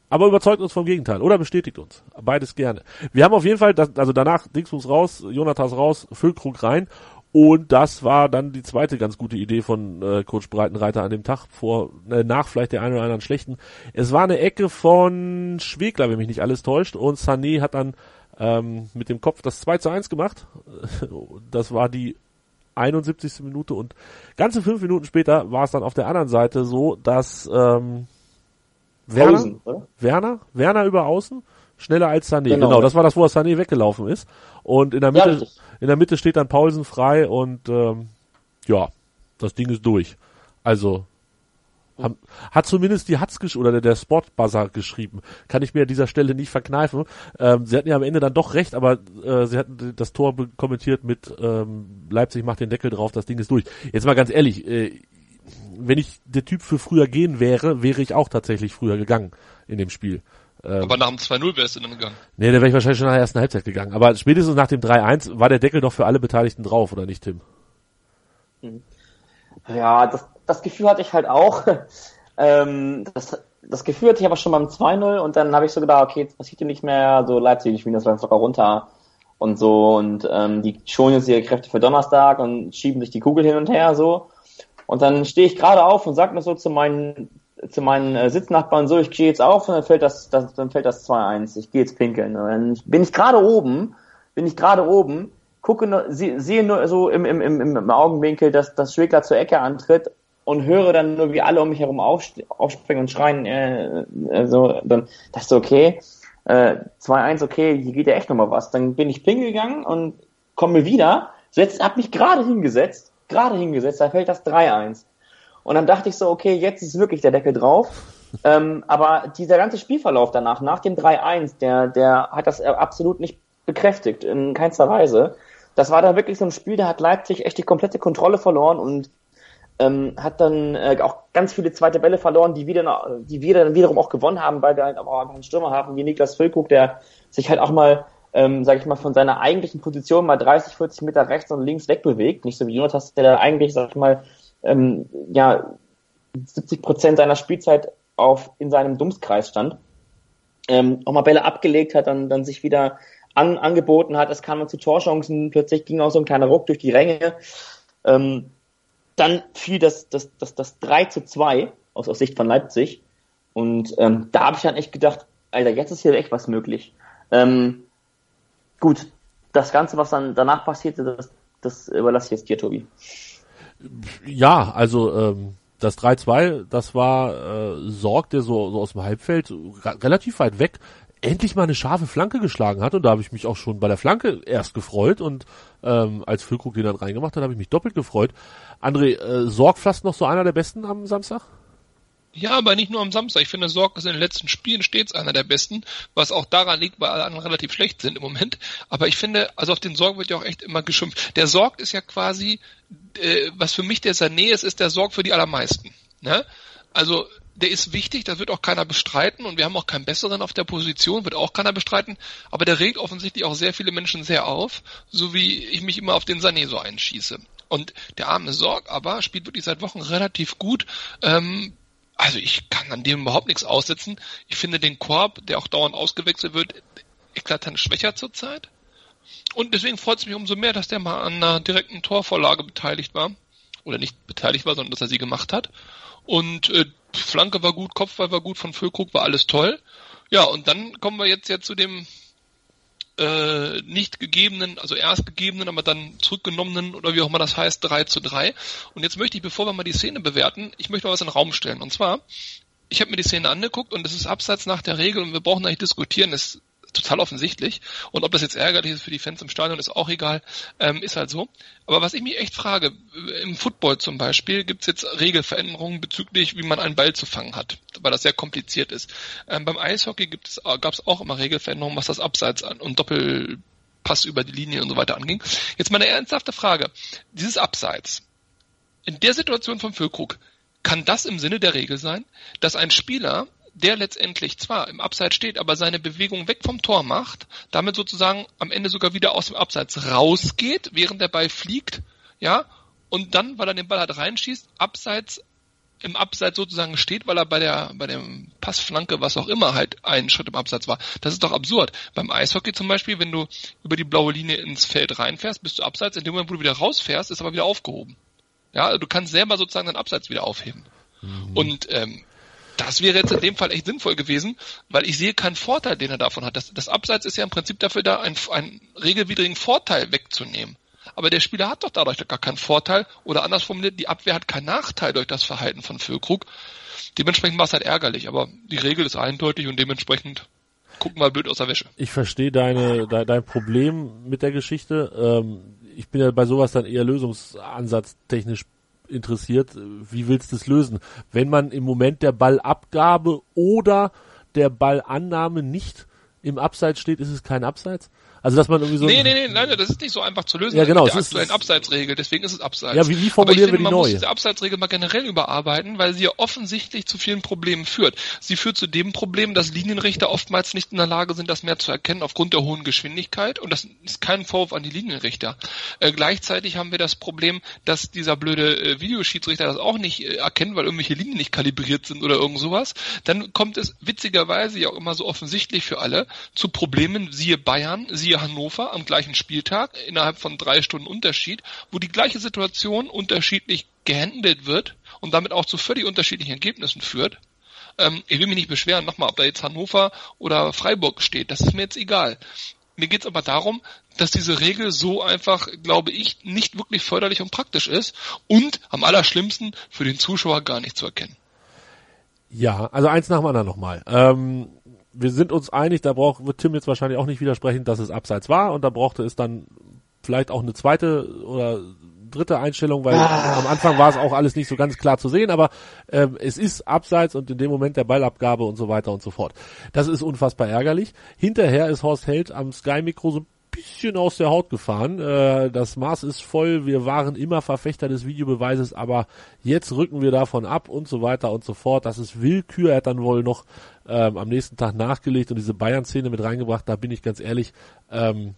Aber überzeugt uns vom Gegenteil oder bestätigt uns. Beides gerne. Wir haben auf jeden Fall, also danach Dingsbus raus, Jonathas raus, Füllkrug rein und das war dann die zweite ganz gute Idee von äh, Coach Breitenreiter an dem Tag, vor äh, nach vielleicht der einen oder anderen schlechten. Es war eine Ecke von Schwegler, wenn mich nicht alles täuscht, und Sané hat dann ähm, mit dem Kopf das 2 zu 1 gemacht. Das war die 71. Minute und ganze fünf Minuten später war es dann auf der anderen Seite so, dass ähm, Werner, Außen, Werner, Werner über Außen, schneller als Sané. Genau. genau, das war das, wo Sané weggelaufen ist. Und in der Mitte, ja, in der Mitte steht dann Paulsen frei und ähm, ja, das Ding ist durch. Also haben, hat zumindest die Hatz oder der, der Sportbuzzer geschrieben. Kann ich mir an dieser Stelle nicht verkneifen. Ähm, sie hatten ja am Ende dann doch recht, aber äh, sie hatten das Tor kommentiert mit ähm, Leipzig macht den Deckel drauf, das Ding ist durch. Jetzt mal ganz ehrlich, äh, wenn ich der Typ für früher gehen wäre, wäre ich auch tatsächlich früher gegangen in dem Spiel. Ähm, aber nach dem 2-0 wärst du dann gegangen. Nee, da wäre ich wahrscheinlich schon nach der ersten Halbzeit gegangen. Aber spätestens nach dem 3-1 war der Deckel doch für alle Beteiligten drauf, oder nicht, Tim? Hm. Ja, das, das Gefühl hatte ich halt auch. ähm, das, das Gefühl hatte ich aber schon beim 2-0 und dann habe ich so gedacht, okay, jetzt passiert hier nicht mehr, so Leipzig, die spielen das locker runter und so und ähm, die schonen jetzt ihre Kräfte für Donnerstag und schieben sich die Kugel hin und her so. Und dann stehe ich gerade auf und sag mir so zu meinen zu meinen äh, Sitznachbarn so, ich gehe jetzt auf und dann fällt das, das dann fällt das 2-1, ich gehe jetzt pinkeln. Und dann bin ich gerade oben, bin ich gerade oben, gucke sehe nur so im, im, im, im Augenwinkel, dass das Schwegler zur Ecke antritt und höre dann nur, wie alle um mich herum aufspringen und schreien, äh, so, dann dachte ich okay, äh, 2-1, okay, hier geht ja echt nochmal was. Dann bin ich pinkeln gegangen und komme wieder, setz, hab mich gerade hingesetzt, gerade hingesetzt, da fällt das 3-1. Und dann dachte ich so, okay, jetzt ist wirklich der Deckel drauf. ähm, aber dieser ganze Spielverlauf danach, nach dem 3-1, der, der hat das absolut nicht bekräftigt, in keinster Weise. Das war da wirklich so ein Spiel, da hat Leipzig echt die komplette Kontrolle verloren und ähm, hat dann äh, auch ganz viele zweite Bälle verloren, die wieder, die wir dann wiederum auch gewonnen haben, weil wir halt auch einen Stürmer haben wie Niklas Füllkrug, der sich halt auch mal, ähm, sag ich mal, von seiner eigentlichen Position mal 30, 40 Meter rechts und links wegbewegt. Nicht so wie Jonas, der da eigentlich, sag ich mal, ähm, ja 70 Prozent seiner Spielzeit auf in seinem Dummskreis stand, ähm, auch mal Bälle abgelegt hat, dann, dann sich wieder an, angeboten hat. Es kam zu Torchancen, plötzlich ging auch so ein kleiner Ruck durch die Ränge. Ähm, dann fiel das, das, das, das 3 zu 2 aus, aus Sicht von Leipzig. Und ähm, da habe ich dann echt gedacht, Alter, jetzt ist hier echt was möglich. Ähm, gut, das Ganze, was dann danach passierte, das, das überlasse ich jetzt dir, Tobi. Ja, also ähm, das 3-2, das war äh, Sorg, der so, so aus dem Halbfeld relativ weit weg endlich mal eine scharfe Flanke geschlagen hat und da habe ich mich auch schon bei der Flanke erst gefreut und ähm, als Füllkrug den dann reingemacht hat, habe ich mich doppelt gefreut. André, äh, Sorg fast noch so einer der Besten am Samstag? Ja, aber nicht nur am Samstag. Ich finde, Sorg ist in den letzten Spielen stets einer der besten, was auch daran liegt, weil alle anderen relativ schlecht sind im Moment. Aber ich finde, also auf den Sorg wird ja auch echt immer geschimpft. Der Sorg ist ja quasi, äh, was für mich der Sané ist, ist der Sorg für die allermeisten. Ne? Also der ist wichtig, da wird auch keiner bestreiten und wir haben auch keinen besseren auf der Position, wird auch keiner bestreiten, aber der regt offensichtlich auch sehr viele Menschen sehr auf, so wie ich mich immer auf den Sané so einschieße. Und der arme Sorg aber spielt wirklich seit Wochen relativ gut. Ähm, also ich kann an dem überhaupt nichts aussetzen. Ich finde den Korb, der auch dauernd ausgewechselt wird, eklatant schwächer zurzeit. Und deswegen freut es mich umso mehr, dass der mal an einer direkten Torvorlage beteiligt war. Oder nicht beteiligt war, sondern dass er sie gemacht hat. Und äh, Flanke war gut, Kopfball war gut, von Füllkrug war alles toll. Ja, und dann kommen wir jetzt ja zu dem äh, nicht gegebenen, also erst gegebenen, aber dann zurückgenommenen oder wie auch immer das heißt, 3 zu 3. Und jetzt möchte ich, bevor wir mal die Szene bewerten, ich möchte mal was in den Raum stellen. Und zwar, ich habe mir die Szene angeguckt und es ist abseits nach der Regel und wir brauchen da nicht diskutieren. Es total offensichtlich. Und ob das jetzt ärgerlich ist für die Fans im Stadion, ist auch egal. Ähm, ist halt so. Aber was ich mich echt frage, im Football zum Beispiel gibt es jetzt Regelveränderungen bezüglich, wie man einen Ball zu fangen hat, weil das sehr kompliziert ist. Ähm, beim Eishockey gibt es, gab es auch immer Regelveränderungen, was das Abseits an und Doppelpass über die Linie und so weiter anging. Jetzt mal eine ernsthafte Frage. Dieses Abseits. In der Situation von Füllkrug, kann das im Sinne der Regel sein, dass ein Spieler der letztendlich zwar im Abseits steht, aber seine Bewegung weg vom Tor macht, damit sozusagen am Ende sogar wieder aus dem Abseits rausgeht, während der Ball fliegt, ja, und dann, weil er den Ball halt reinschießt, abseits im Abseits sozusagen steht, weil er bei der bei dem Passflanke, was auch immer, halt einen Schritt im Abseits war. Das ist doch absurd. Beim Eishockey zum Beispiel, wenn du über die blaue Linie ins Feld reinfährst, bist du abseits. In dem Moment, wo du wieder rausfährst, ist aber wieder aufgehoben. Ja, du kannst selber sozusagen dein Abseits wieder aufheben. Mhm. Und ähm, das wäre jetzt in dem Fall echt sinnvoll gewesen, weil ich sehe keinen Vorteil, den er davon hat. Das, das Abseits ist ja im Prinzip dafür da, einen, einen regelwidrigen Vorteil wegzunehmen. Aber der Spieler hat doch dadurch gar keinen Vorteil oder anders formuliert, die Abwehr hat keinen Nachteil durch das Verhalten von Füllkrug. Dementsprechend war es halt ärgerlich, aber die Regel ist eindeutig und dementsprechend gucken wir blöd aus der Wäsche. Ich verstehe deine, de, dein Problem mit der Geschichte. Ähm, ich bin ja bei sowas dann eher lösungsansatztechnisch interessiert, wie willst du es lösen? Wenn man im Moment der Ballabgabe oder der Ballannahme nicht im Abseits steht, ist es kein Abseits? Also dass man irgendwie so. Nee, nee, nee, nein, das ist nicht so einfach zu lösen. Ja, genau. Es ist eine Abseitsregel, deswegen ist es Abseits. Ja, wie, wie formulieren wir die man neu? muss diese Abseitsregel mal generell überarbeiten, weil sie ja offensichtlich zu vielen Problemen führt. Sie führt zu dem Problem, dass Linienrichter oftmals nicht in der Lage sind, das mehr zu erkennen aufgrund der hohen Geschwindigkeit. Und das ist kein Vorwurf an die Linienrichter. Äh, gleichzeitig haben wir das Problem, dass dieser blöde äh, Videoschiedsrichter das auch nicht äh, erkennt, weil irgendwelche Linien nicht kalibriert sind oder irgend sowas. Dann kommt es witzigerweise ja auch immer so offensichtlich für alle zu Problemen, siehe Bayern, siehe Hannover am gleichen Spieltag innerhalb von drei Stunden Unterschied, wo die gleiche Situation unterschiedlich gehandelt wird und damit auch zu völlig unterschiedlichen Ergebnissen führt. Ähm, ich will mich nicht beschweren, nochmal, ob da jetzt Hannover oder Freiburg steht, das ist mir jetzt egal. Mir geht's aber darum, dass diese Regel so einfach, glaube ich, nicht wirklich förderlich und praktisch ist und am allerschlimmsten für den Zuschauer gar nicht zu erkennen. Ja, also eins nach dem anderen nochmal. Ähm, wir sind uns einig, da braucht, wird Tim jetzt wahrscheinlich auch nicht widersprechen, dass es abseits war und da brauchte es dann vielleicht auch eine zweite oder dritte Einstellung, weil ah. am Anfang war es auch alles nicht so ganz klar zu sehen, aber ähm, es ist abseits und in dem Moment der Ballabgabe und so weiter und so fort. Das ist unfassbar ärgerlich. Hinterher ist Horst Held am Sky-Mikro so ein bisschen aus der Haut gefahren. Äh, das Maß ist voll, wir waren immer Verfechter des Videobeweises, aber jetzt rücken wir davon ab und so weiter und so fort. Das ist Willkür. Er hat dann wohl noch ähm, am nächsten Tag nachgelegt und diese Bayern-Szene mit reingebracht. Da bin ich ganz ehrlich, ähm,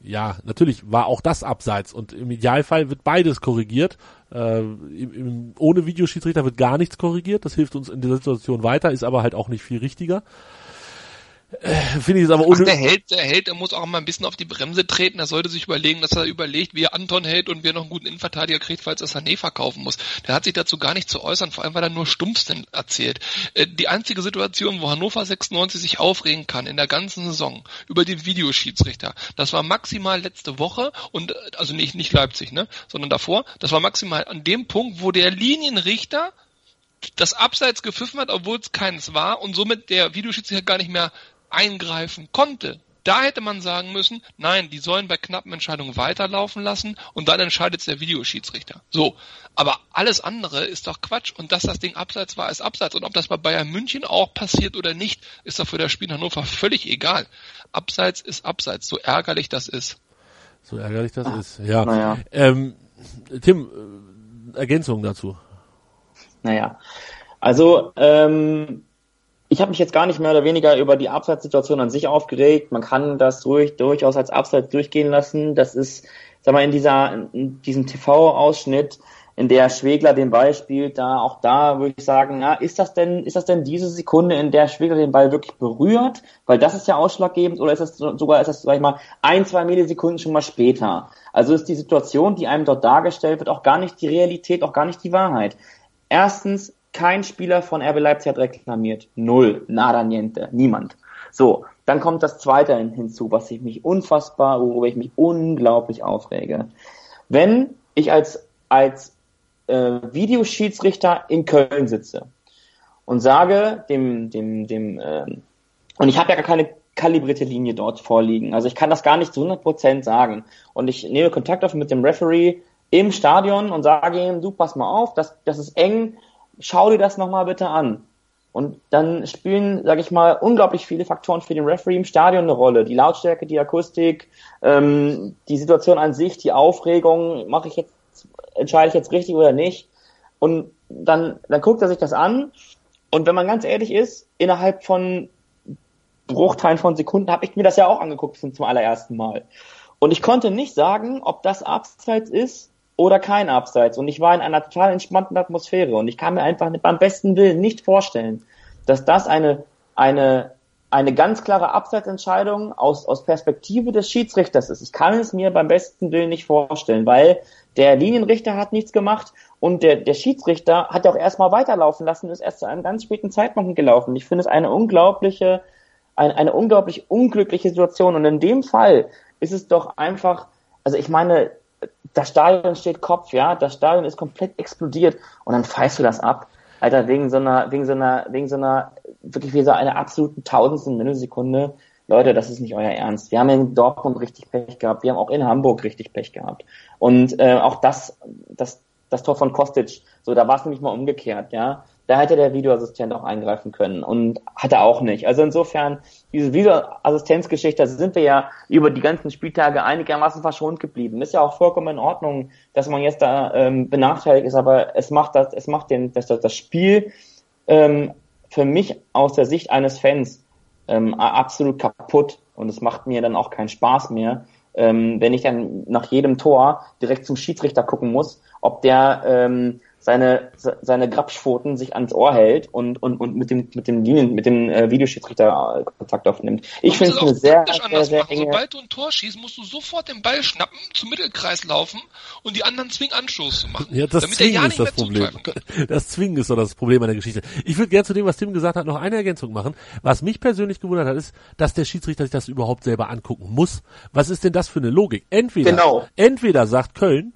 ja, natürlich war auch das abseits und im Idealfall wird beides korrigiert. Äh, im, im, ohne Videoschiedsrichter wird gar nichts korrigiert. Das hilft uns in der Situation weiter, ist aber halt auch nicht viel richtiger. Finde ich es aber unnötig. Der Held, der Held, der muss auch mal ein bisschen auf die Bremse treten. Er sollte sich überlegen, dass er überlegt, wie er Anton hält und wie er noch einen guten Innenverteidiger kriegt, falls er Sané verkaufen muss. Der hat sich dazu gar nicht zu äußern, vor allem weil er nur Stumpfsinn erzählt. Äh, die einzige Situation, wo Hannover 96 sich aufregen kann in der ganzen Saison über den Videoschiedsrichter, das war maximal letzte Woche und äh, also nicht nicht Leipzig, ne, sondern davor. Das war maximal an dem Punkt, wo der Linienrichter das Abseits gepfiffen hat, obwohl es keins war und somit der Videoschiedsrichter gar nicht mehr eingreifen konnte, da hätte man sagen müssen, nein, die sollen bei knappen Entscheidungen weiterlaufen lassen und dann entscheidet der Videoschiedsrichter. So. Aber alles andere ist doch Quatsch. Und dass das Ding abseits war, ist abseits. Und ob das bei Bayern München auch passiert oder nicht, ist doch für das Spiel in Hannover völlig egal. Abseits ist abseits, so ärgerlich das ist. So ärgerlich das ah, ist, ja. Naja. Ähm, Tim, Ergänzung dazu. Naja. Also, ähm, ich habe mich jetzt gar nicht mehr oder weniger über die Abseitssituation an sich aufgeregt. Man kann das ruhig, durchaus als Abseits durchgehen lassen. Das ist, sag mal, in dieser, in diesem TV-Ausschnitt, in der Schwegler den Ball spielt, da, auch da würde ich sagen, na, ist das denn, ist das denn diese Sekunde, in der Schwegler den Ball wirklich berührt? Weil das ist ja ausschlaggebend, oder ist das sogar, ist das, sag ich mal, ein, zwei Millisekunden schon mal später? Also ist die Situation, die einem dort dargestellt wird, auch gar nicht die Realität, auch gar nicht die Wahrheit. Erstens, kein Spieler von RB Leipzig hat reklamiert. Null. Nada niente. Niemand. So. Dann kommt das zweite hinzu, was ich mich unfassbar, worüber ich mich unglaublich aufrege. Wenn ich als, als äh, Videoschiedsrichter in Köln sitze und sage dem, dem, dem, äh, und ich habe ja gar keine kalibrierte Linie dort vorliegen. Also ich kann das gar nicht zu 100% sagen. Und ich nehme Kontakt auf mit dem Referee im Stadion und sage ihm, du pass mal auf, das, das ist eng, schau dir das nochmal bitte an. Und dann spielen, sage ich mal, unglaublich viele Faktoren für den Referee im Stadion eine Rolle. Die Lautstärke, die Akustik, ähm, die Situation an sich, die Aufregung, mache ich jetzt, entscheide ich jetzt richtig oder nicht. Und dann, dann guckt er sich das an. Und wenn man ganz ehrlich ist, innerhalb von Bruchteilen von Sekunden habe ich mir das ja auch angeguckt zum allerersten Mal. Und ich konnte nicht sagen, ob das abseits ist oder kein Abseits. Und ich war in einer total entspannten Atmosphäre und ich kann mir einfach beim besten Willen nicht vorstellen, dass das eine, eine, eine ganz klare Abseitsentscheidung aus, aus Perspektive des Schiedsrichters ist. Ich kann es mir beim besten Willen nicht vorstellen, weil der Linienrichter hat nichts gemacht und der, der Schiedsrichter hat ja auch erstmal weiterlaufen lassen, ist erst zu einem ganz späten Zeitpunkt gelaufen. Ich finde es eine unglaubliche, eine, eine unglaublich unglückliche Situation und in dem Fall ist es doch einfach, also ich meine, das Stadion steht Kopf, ja, das Stadion ist komplett explodiert und dann pfeifst du das ab. Alter, wegen so einer, wegen so einer, wegen so einer, wirklich wie so einer absoluten Tausendstel Millisekunde. Leute, das ist nicht euer Ernst. Wir haben in Dortmund richtig Pech gehabt, wir haben auch in Hamburg richtig Pech gehabt. Und äh, auch das, das, das Tor von Kostic, so da war es nämlich mal umgekehrt, ja. Da hätte der Videoassistent auch eingreifen können und hat er auch nicht. Also insofern, diese Videoassistenzgeschichte, da sind wir ja über die ganzen Spieltage einigermaßen verschont geblieben. Ist ja auch vollkommen in Ordnung, dass man jetzt da ähm, benachteiligt ist, aber es macht das, es macht den, das, das Spiel ähm, für mich aus der Sicht eines Fans ähm, absolut kaputt und es macht mir dann auch keinen Spaß mehr, ähm, wenn ich dann nach jedem Tor direkt zum Schiedsrichter gucken muss, ob der ähm, seine, seine Grabschpfoten sich ans Ohr hält und, und, und mit dem, mit dem Linien, mit dem äh, Videoschiedsrichter äh, Kontakt aufnimmt. Ich finde es eine sehr, sehr, sehr enge... Sobald du ein Tor schießt, musst du sofort den Ball schnappen, zum Mittelkreis laufen und die anderen zwingen Anstoß zu machen. Ja, das Zwingen ja ist das Problem. Das Zwingen ist doch das Problem an der Geschichte. Ich würde gerne zu dem, was Tim gesagt hat, noch eine Ergänzung machen. Was mich persönlich gewundert hat, ist, dass der Schiedsrichter sich das überhaupt selber angucken muss. Was ist denn das für eine Logik? Entweder, genau. entweder sagt Köln,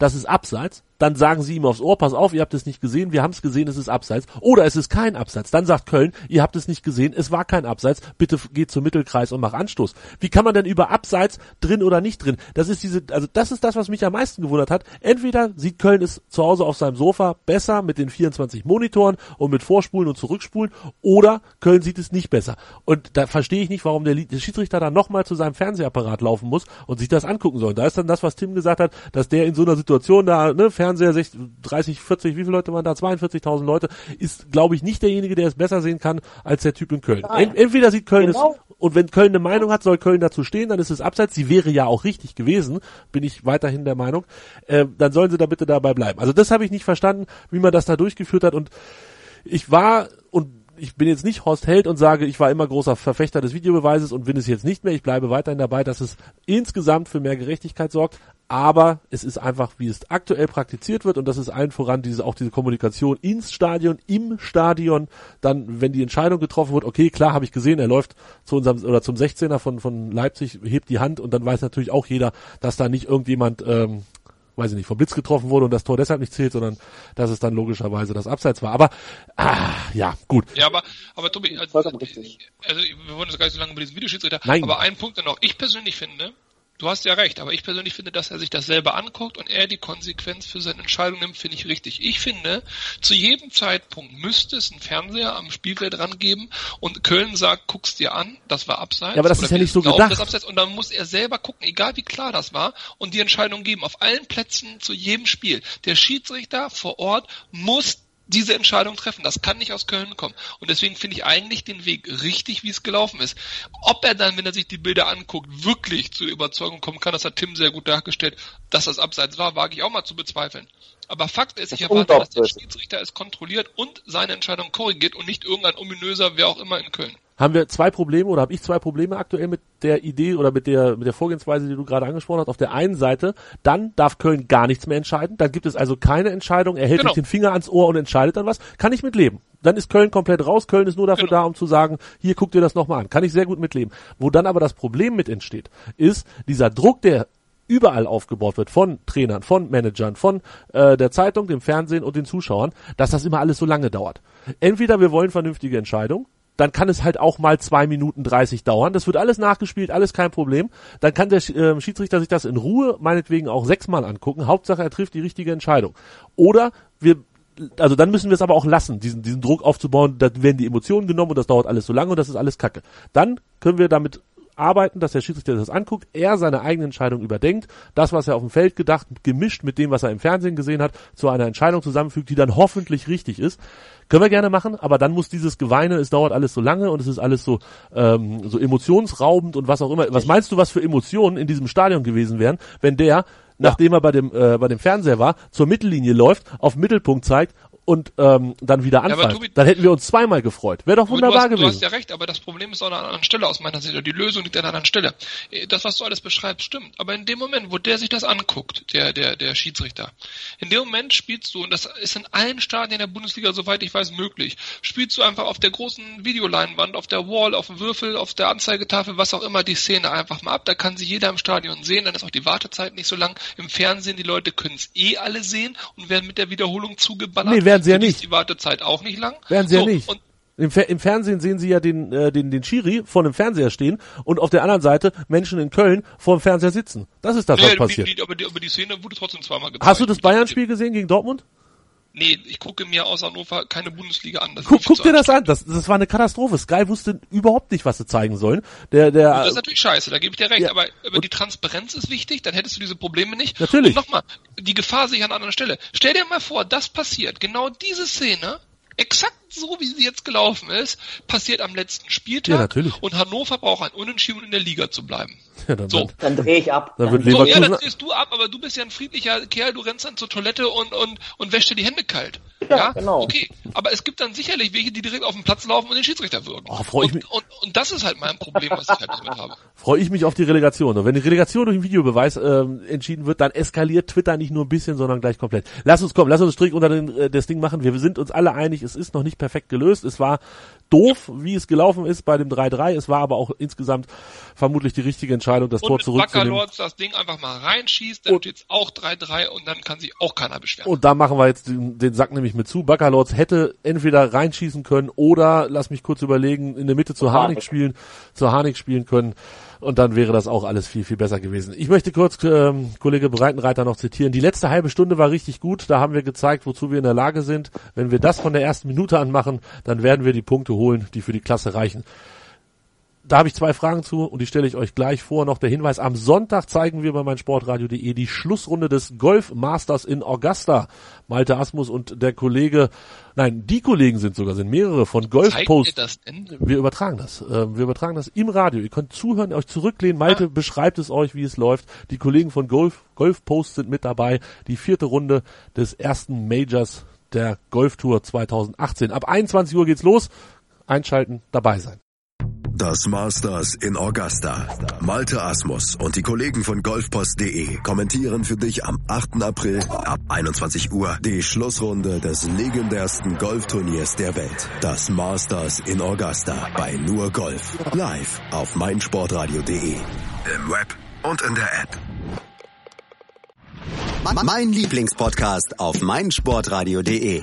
das ist abseits, dann sagen sie ihm aufs Ohr, pass auf, ihr habt es nicht gesehen, wir haben es gesehen, es ist abseits. Oder es ist kein Abseits. Dann sagt Köln, ihr habt es nicht gesehen, es war kein Abseits, bitte geht zum Mittelkreis und mach Anstoß. Wie kann man denn über Abseits drin oder nicht drin? Das ist diese, also das ist das, was mich am meisten gewundert hat. Entweder sieht Köln es zu Hause auf seinem Sofa besser mit den 24 Monitoren und mit Vorspulen und Zurückspulen, oder Köln sieht es nicht besser. Und da verstehe ich nicht, warum der, der Schiedsrichter dann nochmal zu seinem Fernsehapparat laufen muss und sich das angucken soll. Da ist dann das, was Tim gesagt hat, dass der in so einer Situation da, ne, Fernseher 60, 30, 40, wie viele Leute waren da? 42.000 Leute, ist, glaube ich, nicht derjenige, der es besser sehen kann als der Typ in Köln. Nein. Entweder sieht Köln genau. es, und wenn Köln eine Meinung hat, soll Köln dazu stehen, dann ist es abseits. Sie wäre ja auch richtig gewesen, bin ich weiterhin der Meinung. Äh, dann sollen sie da bitte dabei bleiben. Also das habe ich nicht verstanden, wie man das da durchgeführt hat und ich war und ich bin jetzt nicht Horst Held und sage, ich war immer großer Verfechter des Videobeweises und bin es jetzt nicht mehr. Ich bleibe weiterhin dabei, dass es insgesamt für mehr Gerechtigkeit sorgt. Aber es ist einfach, wie es aktuell praktiziert wird und das ist allen voran diese, auch diese Kommunikation ins Stadion, im Stadion, dann, wenn die Entscheidung getroffen wird, okay, klar, habe ich gesehen, er läuft zu unserem, oder zum 16er von, von Leipzig, hebt die Hand und dann weiß natürlich auch jeder, dass da nicht irgendjemand, ähm, weiß ich nicht, vom Blitz getroffen wurde und das Tor deshalb nicht zählt, sondern dass es dann logischerweise das Abseits war. Aber ah, ja, gut. Ja, aber, aber Tobi, also, also wir wollen jetzt gar nicht so lange über diesen Videoschiedsrichter, Nein. aber ein Punkt noch. Ich persönlich finde, du hast ja recht, aber ich persönlich finde, dass er sich das selber anguckt und er die Konsequenz für seine Entscheidung nimmt, finde ich richtig. Ich finde, zu jedem Zeitpunkt müsste es einen Fernseher am Spielfeld rangeben und Köln sagt, guck's dir an, das war abseits. Ja, aber das ist ja nicht so glauben, gedacht. abseits. Und dann muss er selber gucken, egal wie klar das war, und die Entscheidung geben. Auf allen Plätzen zu jedem Spiel. Der Schiedsrichter vor Ort muss diese Entscheidung treffen. Das kann nicht aus Köln kommen. Und deswegen finde ich eigentlich den Weg richtig, wie es gelaufen ist. Ob er dann, wenn er sich die Bilder anguckt, wirklich zu der Überzeugung kommen kann, das hat Tim sehr gut dargestellt, dass das Abseits war, wage ich auch mal zu bezweifeln. Aber Fakt ist, ich erwarte, dass der. Schiedsrichter es kontrolliert und seine Entscheidung korrigiert und nicht irgendein ominöser, wer auch immer in Köln. Haben wir zwei Probleme oder habe ich zwei Probleme aktuell mit der Idee oder mit der mit der Vorgehensweise, die du gerade angesprochen hast. Auf der einen Seite, dann darf Köln gar nichts mehr entscheiden, dann gibt es also keine Entscheidung, er hält Genau. sich den Finger ans Ohr und entscheidet dann was, kann ich mitleben. Dann ist Köln komplett raus, Köln ist nur dafür Genau. da, um zu sagen, hier guck dir das nochmal an, kann ich sehr gut mitleben. Wo dann aber das Problem mit entsteht, ist dieser Druck, der überall aufgebaut wird von Trainern, von Managern, von äh, der Zeitung, dem Fernsehen und den Zuschauern, dass das immer alles so lange dauert. Entweder wir wollen vernünftige Entscheidungen, dann kann es halt auch mal zwei Minuten 30 dauern. Das wird alles nachgespielt, alles kein Problem. Dann kann der äh, Schiedsrichter sich das in Ruhe, meinetwegen auch sechsmal angucken. Hauptsache, er trifft die richtige Entscheidung. Oder wir also dann müssen wir es aber auch lassen, diesen, diesen Druck aufzubauen, da werden die Emotionen genommen und das dauert alles so lange und das ist alles Kacke. Dann können wir damit arbeiten, dass der Schiedsrichter das anguckt, er seine eigene Entscheidung überdenkt, das, was er auf dem Feld gedacht, gemischt mit dem, was er im Fernsehen gesehen hat, zu einer Entscheidung zusammenfügt, die dann hoffentlich richtig ist. Können wir gerne machen, aber dann muss dieses Geweine, es dauert alles so lange und es ist alles so, ähm, so emotionsraubend und was auch immer. Was meinst du, was für Emotionen in diesem Stadion gewesen wären, wenn der, nachdem er bei dem, äh, bei dem Fernseher war, zur Mittellinie läuft, auf Mittelpunkt zeigt und ähm, dann wieder anfällt? Tobi- dann hätten wir uns zweimal gefreut. Wäre doch wunderbar du hast, gewesen. Du hast ja recht, aber das Problem ist auch an einer anderen Stelle aus meiner Sicht. Oder die Lösung liegt an einer anderen Stelle. Äh, Das, was du alles beschreibst, stimmt. Aber in dem Moment, wo der sich das anguckt, der, der, der Schiedsrichter, in dem Moment spielst du, und das ist in allen Stadien der Bundesliga, soweit ich weiß, möglich, spielst du einfach auf der großen Videoleinwand, auf der Wall, auf dem Würfel, auf der Anzeigetafel, was auch immer, die Szene einfach mal ab. Da kann sie jeder im Stadion sehen, dann ist auch die Wartezeit nicht so lang. Im Fernsehen, die Leute können es eh alle sehen und werden mit der Wiederholung zugeballert. Nee, werden sie ja nicht. die Wartezeit auch nicht lang. Werden sie ja So, nicht. Und Im, Fer Im Fernsehen sehen sie ja den, äh, den, den Schiri vor dem Fernseher stehen und auf der anderen Seite Menschen in Köln vor dem Fernseher sitzen. Das ist das, was Nee, passiert. Die, die, aber, die, aber die Szene wurde trotzdem zweimal gezeigt. Hast du das Bayern-Spiel gesehen gegen Dortmund? Nee, ich gucke mir aus Hannover keine Bundesliga an. Guck, guck dir das an. Das, das war eine Katastrophe. Sky wusste überhaupt nicht, was sie zeigen sollen. Der, der, Das ist natürlich scheiße, da gebe ich dir recht, Ja, aber, aber und- die Transparenz ist wichtig, dann hättest du diese Probleme nicht. Natürlich. Und nochmal, die Gefahr sehe ich an einer anderen Stelle. Stell dir mal vor, das passiert, genau diese Szene, exakt so wie sie jetzt gelaufen ist, passiert am letzten Spieltag. Ja, natürlich. Und Hannover braucht ein Unentschieden, um in der Liga zu bleiben. ja, dann, So. Dann drehe ich ab. Dann wird So, ja, dann drehst du ab, aber du bist ja ein friedlicher Kerl, du rennst dann zur Toilette und, und, und wäschst dir die Hände kalt. Ja, genau. Okay, aber es gibt dann sicherlich welche, die direkt auf den Platz laufen und den Schiedsrichter würgen. Oh, freu ich und, mich. Und, und das ist halt mein Problem, was ich halt damit habe. freue ich mich auf die Relegation. Und wenn die Relegation durch einen Videobeweis ähm, entschieden wird, dann eskaliert Twitter nicht nur ein bisschen, sondern gleich komplett. Lass uns kommen, lass uns Strick unter den, äh, das Ding machen. Wir sind uns alle einig, es ist noch nicht perfekt gelöst. Es war doof, wie es gelaufen ist bei dem 3-3. Es war aber auch insgesamt vermutlich die richtige Entscheidung, das Und Tor mit zurückzunehmen. Bacalords das Ding einfach mal reinschießt, dann Und- steht's auch 3-3 und dann kann sich auch keiner beschweren. Und da machen wir jetzt den, den Sack nämlich mit zu. Bacalords hätte entweder reinschießen können oder, lass mich kurz überlegen, in der Mitte zu Harnik spielen, zu Harnik spielen können. Und dann wäre das auch alles viel, viel besser gewesen. Ich möchte kurz ähm, Kollege Breitenreiter noch zitieren. Die letzte halbe Stunde war richtig gut. Da haben wir gezeigt, wozu wir in der Lage sind. Wenn wir das von der ersten Minute an machen, dann werden wir die Punkte holen, die für die Klasse reichen. Da habe ich zwei Fragen zu und die stelle ich euch gleich vor. Noch der Hinweis, am Sonntag zeigen wir bei meinsportradio.de die Schlussrunde des Golf Masters in Augusta. Malte Asmus und der Kollege, nein, die Kollegen sind sogar, sind mehrere von Golf Zeigt ihr Post. das denn? Wir übertragen das. Ähm, Wir übertragen das im Radio. Ihr könnt zuhören, euch zurücklehnen. Malte beschreibt es euch, wie es läuft. Die Kollegen von Golf, Golf Post sind mit dabei. Die vierte Runde des ersten Majors der Golftour 2018. Ab 21 Uhr geht's los. Einschalten, dabei sein. Das Masters in Augusta. Malte Asmus und die Kollegen von golfpost.de kommentieren für dich am 8. April ab 21 Uhr die Schlussrunde des legendärsten Golfturniers der Welt. Das Masters in Augusta bei nur Golf. Live auf meinsportradio.de. Im Web und in der App. Mein Lieblingspodcast auf meinsportradio.de.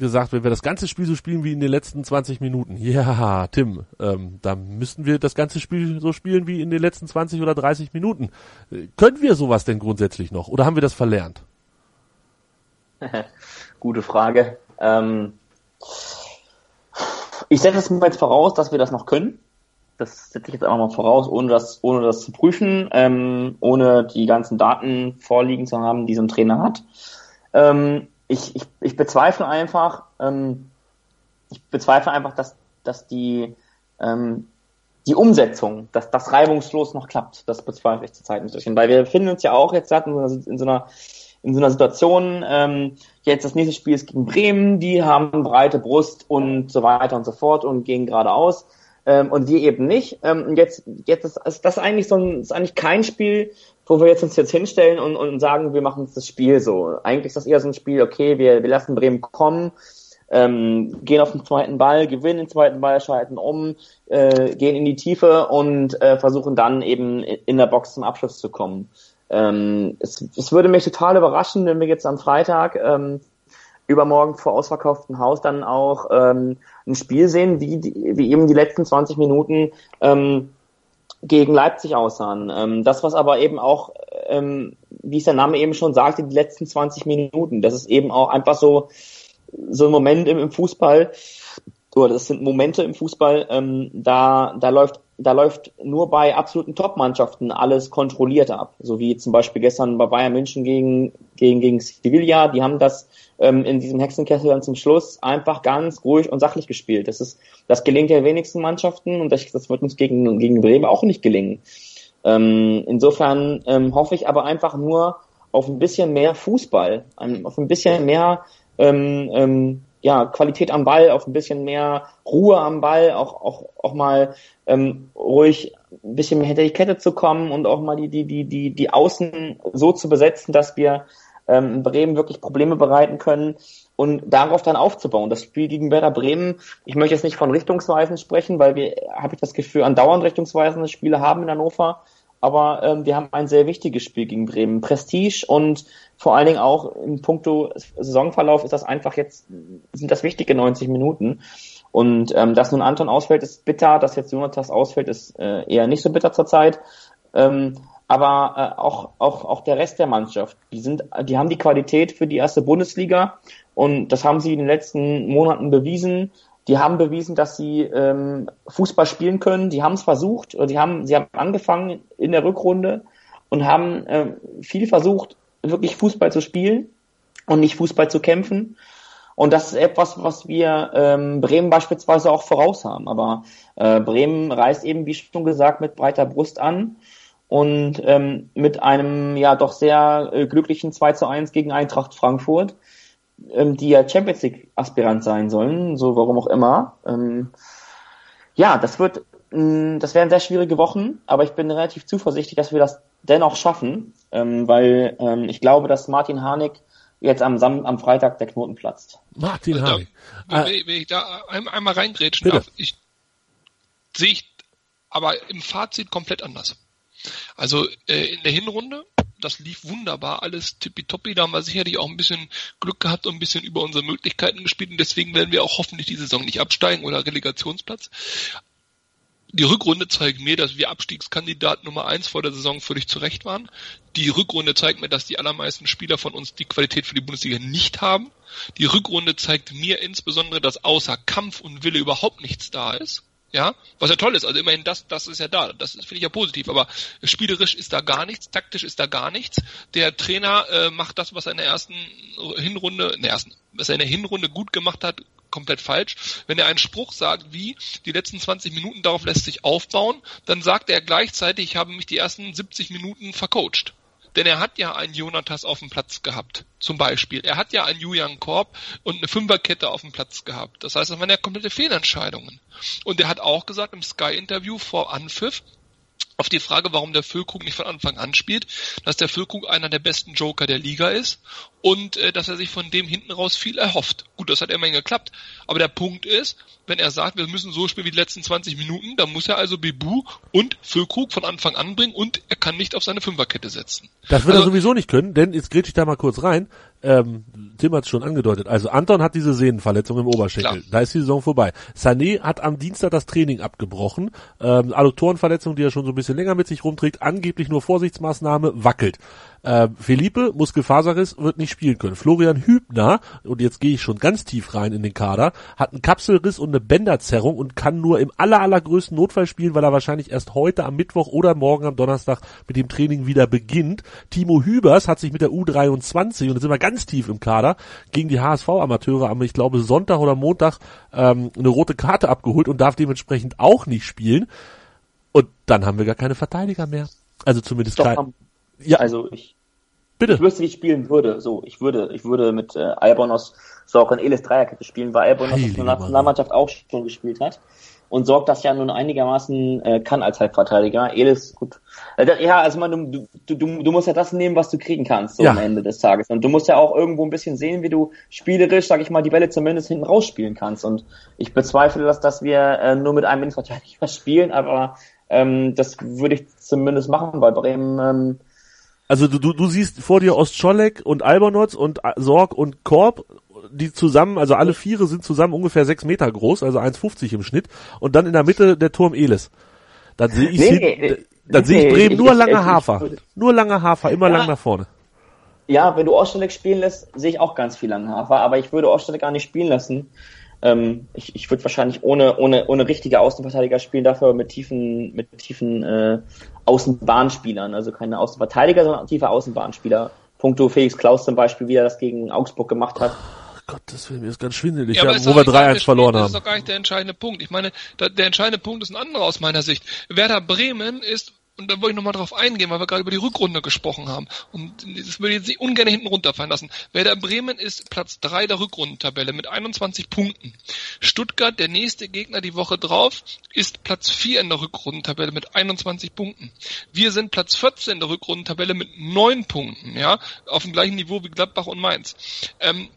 gesagt, wenn wir das ganze Spiel so spielen wie in den letzten 20 Minuten, ja, Tim, ähm, da müssten wir das ganze Spiel so spielen wie in den letzten 20 oder 30 Minuten. Äh, können wir sowas denn grundsätzlich noch oder haben wir das verlernt? Gute Frage. Ähm, ich setze es mir jetzt voraus, dass wir das noch können. Das setze ich jetzt einfach mal voraus, ohne das, ohne das zu prüfen, ähm, ohne die ganzen Daten vorliegen zu haben, die so ein Trainer hat. Ähm, ich, ich, ich bezweifle einfach, ähm, ich bezweifle einfach, dass, dass die, ähm, die Umsetzung, dass das reibungslos noch klappt. Das bezweifle ich zurzeit ein bisschen, weil wir befinden uns ja auch jetzt in so einer, in so einer, in so einer Situation, ähm, jetzt das nächste Spiel ist gegen Bremen, die haben breite Brust und so weiter und so fort und gehen geradeaus. Ähm, und wir eben nicht. Ähm, jetzt, jetzt ist, ist das eigentlich so ein, ist eigentlich kein Spiel, wo wir jetzt uns jetzt hinstellen und, und sagen, wir machen uns das Spiel so. Eigentlich ist das eher so ein Spiel, okay, wir, wir lassen Bremen kommen, ähm, gehen auf den zweiten Ball, gewinnen den zweiten Ball, schalten um, äh, gehen in die Tiefe und äh, versuchen dann eben in der Box zum Abschluss zu kommen. Ähm, es, es würde mich total überraschen, wenn wir jetzt am Freitag ähm, übermorgen vor ausverkauftem Haus dann auch ähm, ein Spiel sehen, wie, die, wie eben die letzten 20 Minuten ähm, gegen Leipzig aussahen. Ähm, das, was aber eben auch, ähm, wie es der Name eben schon sagte, die letzten 20 Minuten, das ist eben auch einfach so, so ein Moment im, im Fußball, oder das sind Momente im Fußball, ähm, da, da läuft da läuft nur bei absoluten Top-Mannschaften alles kontrolliert ab. So wie zum Beispiel gestern bei Bayern München gegen, gegen, gegen Sevilla. Die haben das ähm, in diesem Hexenkessel dann zum Schluss einfach ganz ruhig und sachlich gespielt. Das ist, das gelingt ja wenigsten Mannschaften und das, das wird uns gegen, gegen Bremen auch nicht gelingen. Ähm, insofern ähm, hoffe ich aber einfach nur auf ein bisschen mehr Fußball, auf ein bisschen mehr ähm, ähm, ja, Qualität am Ball, auf ein bisschen mehr Ruhe am Ball, auch, auch, auch mal ähm, ruhig ein bisschen mehr hinter die Kette zu kommen und auch mal die, die, die, die, die Außen so zu besetzen, dass wir ähm, Bremen wirklich Probleme bereiten können und darauf dann aufzubauen. Das Spiel gegen Werder Bremen, ich möchte jetzt nicht von Richtungsweisen sprechen, weil wir, habe ich das Gefühl, andauernd richtungsweisende Spiele haben in Hannover aber ähm, wir haben ein sehr wichtiges Spiel gegen Bremen. Prestige und vor allen Dingen auch im Punkto Saisonverlauf ist das einfach jetzt, sind das wichtige 90 Minuten. Und ähm, dass nun Anton ausfällt, ist bitter, dass jetzt Jonatas ausfällt, ist äh, eher nicht so bitter zurzeit. Ähm, aber äh, auch, auch, auch der Rest der Mannschaft, die sind, die haben die Qualität für die erste Bundesliga und das haben sie in den letzten Monaten bewiesen. Die haben bewiesen, dass sie ähm, Fußball spielen können. Die haben es versucht. Die haben, sie haben angefangen in der Rückrunde und haben ähm, viel versucht, wirklich Fußball zu spielen und nicht Fußball zu kämpfen. Und das ist etwas, was wir ähm, Bremen beispielsweise auch voraus haben. Aber äh, Bremen reist eben, wie schon gesagt, mit breiter Brust an und ähm, mit einem ja doch sehr äh, glücklichen 2 zu 1 gegen Eintracht Frankfurt ähm, die ja Champions League Aspirant sein sollen, so warum auch immer. Ähm, ja, das wird, mh, mm, das werden sehr schwierige Wochen, aber ich bin relativ zuversichtlich, dass wir das dennoch schaffen, ähm, weil ähm, ich glaube, dass Martin Harnik jetzt am, Sam am Freitag der Knoten platzt. Martin da, Harnik. Wenn, wenn ich da einmal reingrätschen Bitte. darf, ich sehe ich aber im Fazit komplett anders. Also äh, in der Hinrunde das lief wunderbar, alles tippitoppi. Da haben wir sicherlich auch ein bisschen Glück gehabt und ein bisschen über unsere Möglichkeiten gespielt und deswegen werden wir auch hoffentlich die Saison nicht absteigen oder Relegationsplatz. Die Rückrunde zeigt mir, dass wir Abstiegskandidat Nummer eins vor der Saison völlig zurecht waren. Die Rückrunde zeigt mir, dass die allermeisten Spieler von uns die Qualität für die Bundesliga nicht haben. Die Rückrunde zeigt mir insbesondere, dass außer Kampf und Wille überhaupt nichts da ist. Ja, was ja toll ist, also immerhin das, das ist ja da, das finde ich ja positiv, aber spielerisch ist da gar nichts, taktisch ist da gar nichts. Der Trainer äh, macht das, was er in der ersten Hinrunde, in der ersten, was er in der Hinrunde gut gemacht hat, komplett falsch. Wenn er einen Spruch sagt, wie die letzten 20 Minuten darauf lässt sich aufbauen, dann sagt er gleichzeitig, ich habe mich die ersten 70 Minuten vercoacht. Denn er hat ja einen Jonatas auf dem Platz gehabt, zum Beispiel. Er hat ja einen Julian Korb und eine Fünferkette auf dem Platz gehabt. Das heißt, das waren ja komplette Fehlentscheidungen. Und er hat auch gesagt im Sky-Interview vor Anpfiff, auf die Frage, warum der Füllkrug nicht von Anfang an spielt, dass der Füllkrug einer der besten Joker der Liga ist und äh, dass er sich von dem hinten raus viel erhofft. Gut, das hat immerhin geklappt. Aber der Punkt ist, wenn er sagt, wir müssen so spielen wie die letzten 20 Minuten, dann muss er also Bebu und Füllkrug von Anfang an bringen und er kann nicht auf seine Fünferkette setzen. Das wird also, er sowieso nicht können, denn jetzt grätsch ich da mal kurz rein. Ähm, Tim hat es schon angedeutet. Also Anton hat diese Sehnenverletzung im Oberschenkel. Klar. Da ist die Saison vorbei. Sané hat am Dienstag das Training abgebrochen. Ähm, Adduktorenverletzung, die er schon so ein bisschen länger mit sich rumträgt. Angeblich nur Vorsichtsmaßnahme, wackelt. Äh, Felipe, Muskelfaserriss, wird nicht spielen können. Florian Hübner, und jetzt gehe ich schon ganz tief rein in den Kader, hat einen Kapselriss und eine Bänderzerrung und kann nur im aller, allergrößten Notfall spielen, weil er wahrscheinlich erst heute am Mittwoch oder morgen am Donnerstag mit dem Training wieder beginnt. Timo Hübers hat sich mit der U23, und jetzt sind wir ganz tief im Kader, gegen die HSV-Amateure am, ich glaube, Sonntag oder Montag ähm, eine rote Karte abgeholt und darf dementsprechend auch nicht spielen. Und dann haben wir gar keine Verteidiger mehr. Also zumindest Doch, kein, ja. Also ich, Bitte. ich wüsste, wie ich spielen würde. So, ich würde, ich würde mit äh, Albonos Sorg und Elis Dreierkette spielen, weil Albonos in der Nationalmannschaft auch schon gespielt hat und sorgt das ja nun einigermaßen äh, kann als Halbverteidiger. Elis, gut. Äh, ja, also man, du, du, du, du musst ja das nehmen, was du kriegen kannst so ja. am Ende des Tages. Und du musst ja auch irgendwo ein bisschen sehen, wie du spielerisch, sag ich mal, die Bälle zumindest hinten rausspielen kannst. Und ich bezweifle, dass, dass wir äh, nur mit einem Innenverteidiger spielen, aber ähm, das würde ich zumindest machen, weil Bremen ähm, also du, du, du siehst vor dir Ostscholek und Albernotz und Sorg und Korb, die zusammen, also alle Viere sind zusammen ungefähr sechs Meter groß, also 1,50 im Schnitt. Und dann in der Mitte der Turm Elis. Dann sehe ich, nee, dann nee, sehe ich Bremen nur lange Hafer. Nur lange Hafer, immer ja, lang nach vorne. Ja, wenn du Ostscholek spielen lässt, sehe ich auch ganz viel lange Hafer, aber ich würde Ostscholek gar nicht spielen lassen. Ähm, ich ich würde wahrscheinlich ohne, ohne, ohne richtige Außenverteidiger spielen, dafür mit tiefen, mit tiefen äh, Außenbahnspielern, also keine Außenverteidiger, sondern tiefe Außenbahnspieler. Punkto Felix Klaus zum Beispiel, wie er das gegen Augsburg gemacht hat. Gott, das mir ist ganz schwindelig, ja, ja, wo wir 3-1 verloren haben. Das ist doch gar nicht der entscheidende Punkt. Ich meine, der entscheidende Punkt ist ein anderer aus meiner Sicht. Werder Bremen ist und da wollte ich nochmal drauf eingehen, weil wir gerade über die Rückrunde gesprochen haben. Und das würde ich jetzt nicht ungern hinten runterfallen lassen. Werder Bremen ist Platz 3 der Rückrundentabelle mit 21 Punkten. Stuttgart, der nächste Gegner die Woche drauf, ist Platz 4 in der Rückrundentabelle mit 21 Punkten. Wir sind Platz 14 in der Rückrundentabelle mit 9 Punkten, ja, auf dem gleichen Niveau wie Gladbach und Mainz. Ähm,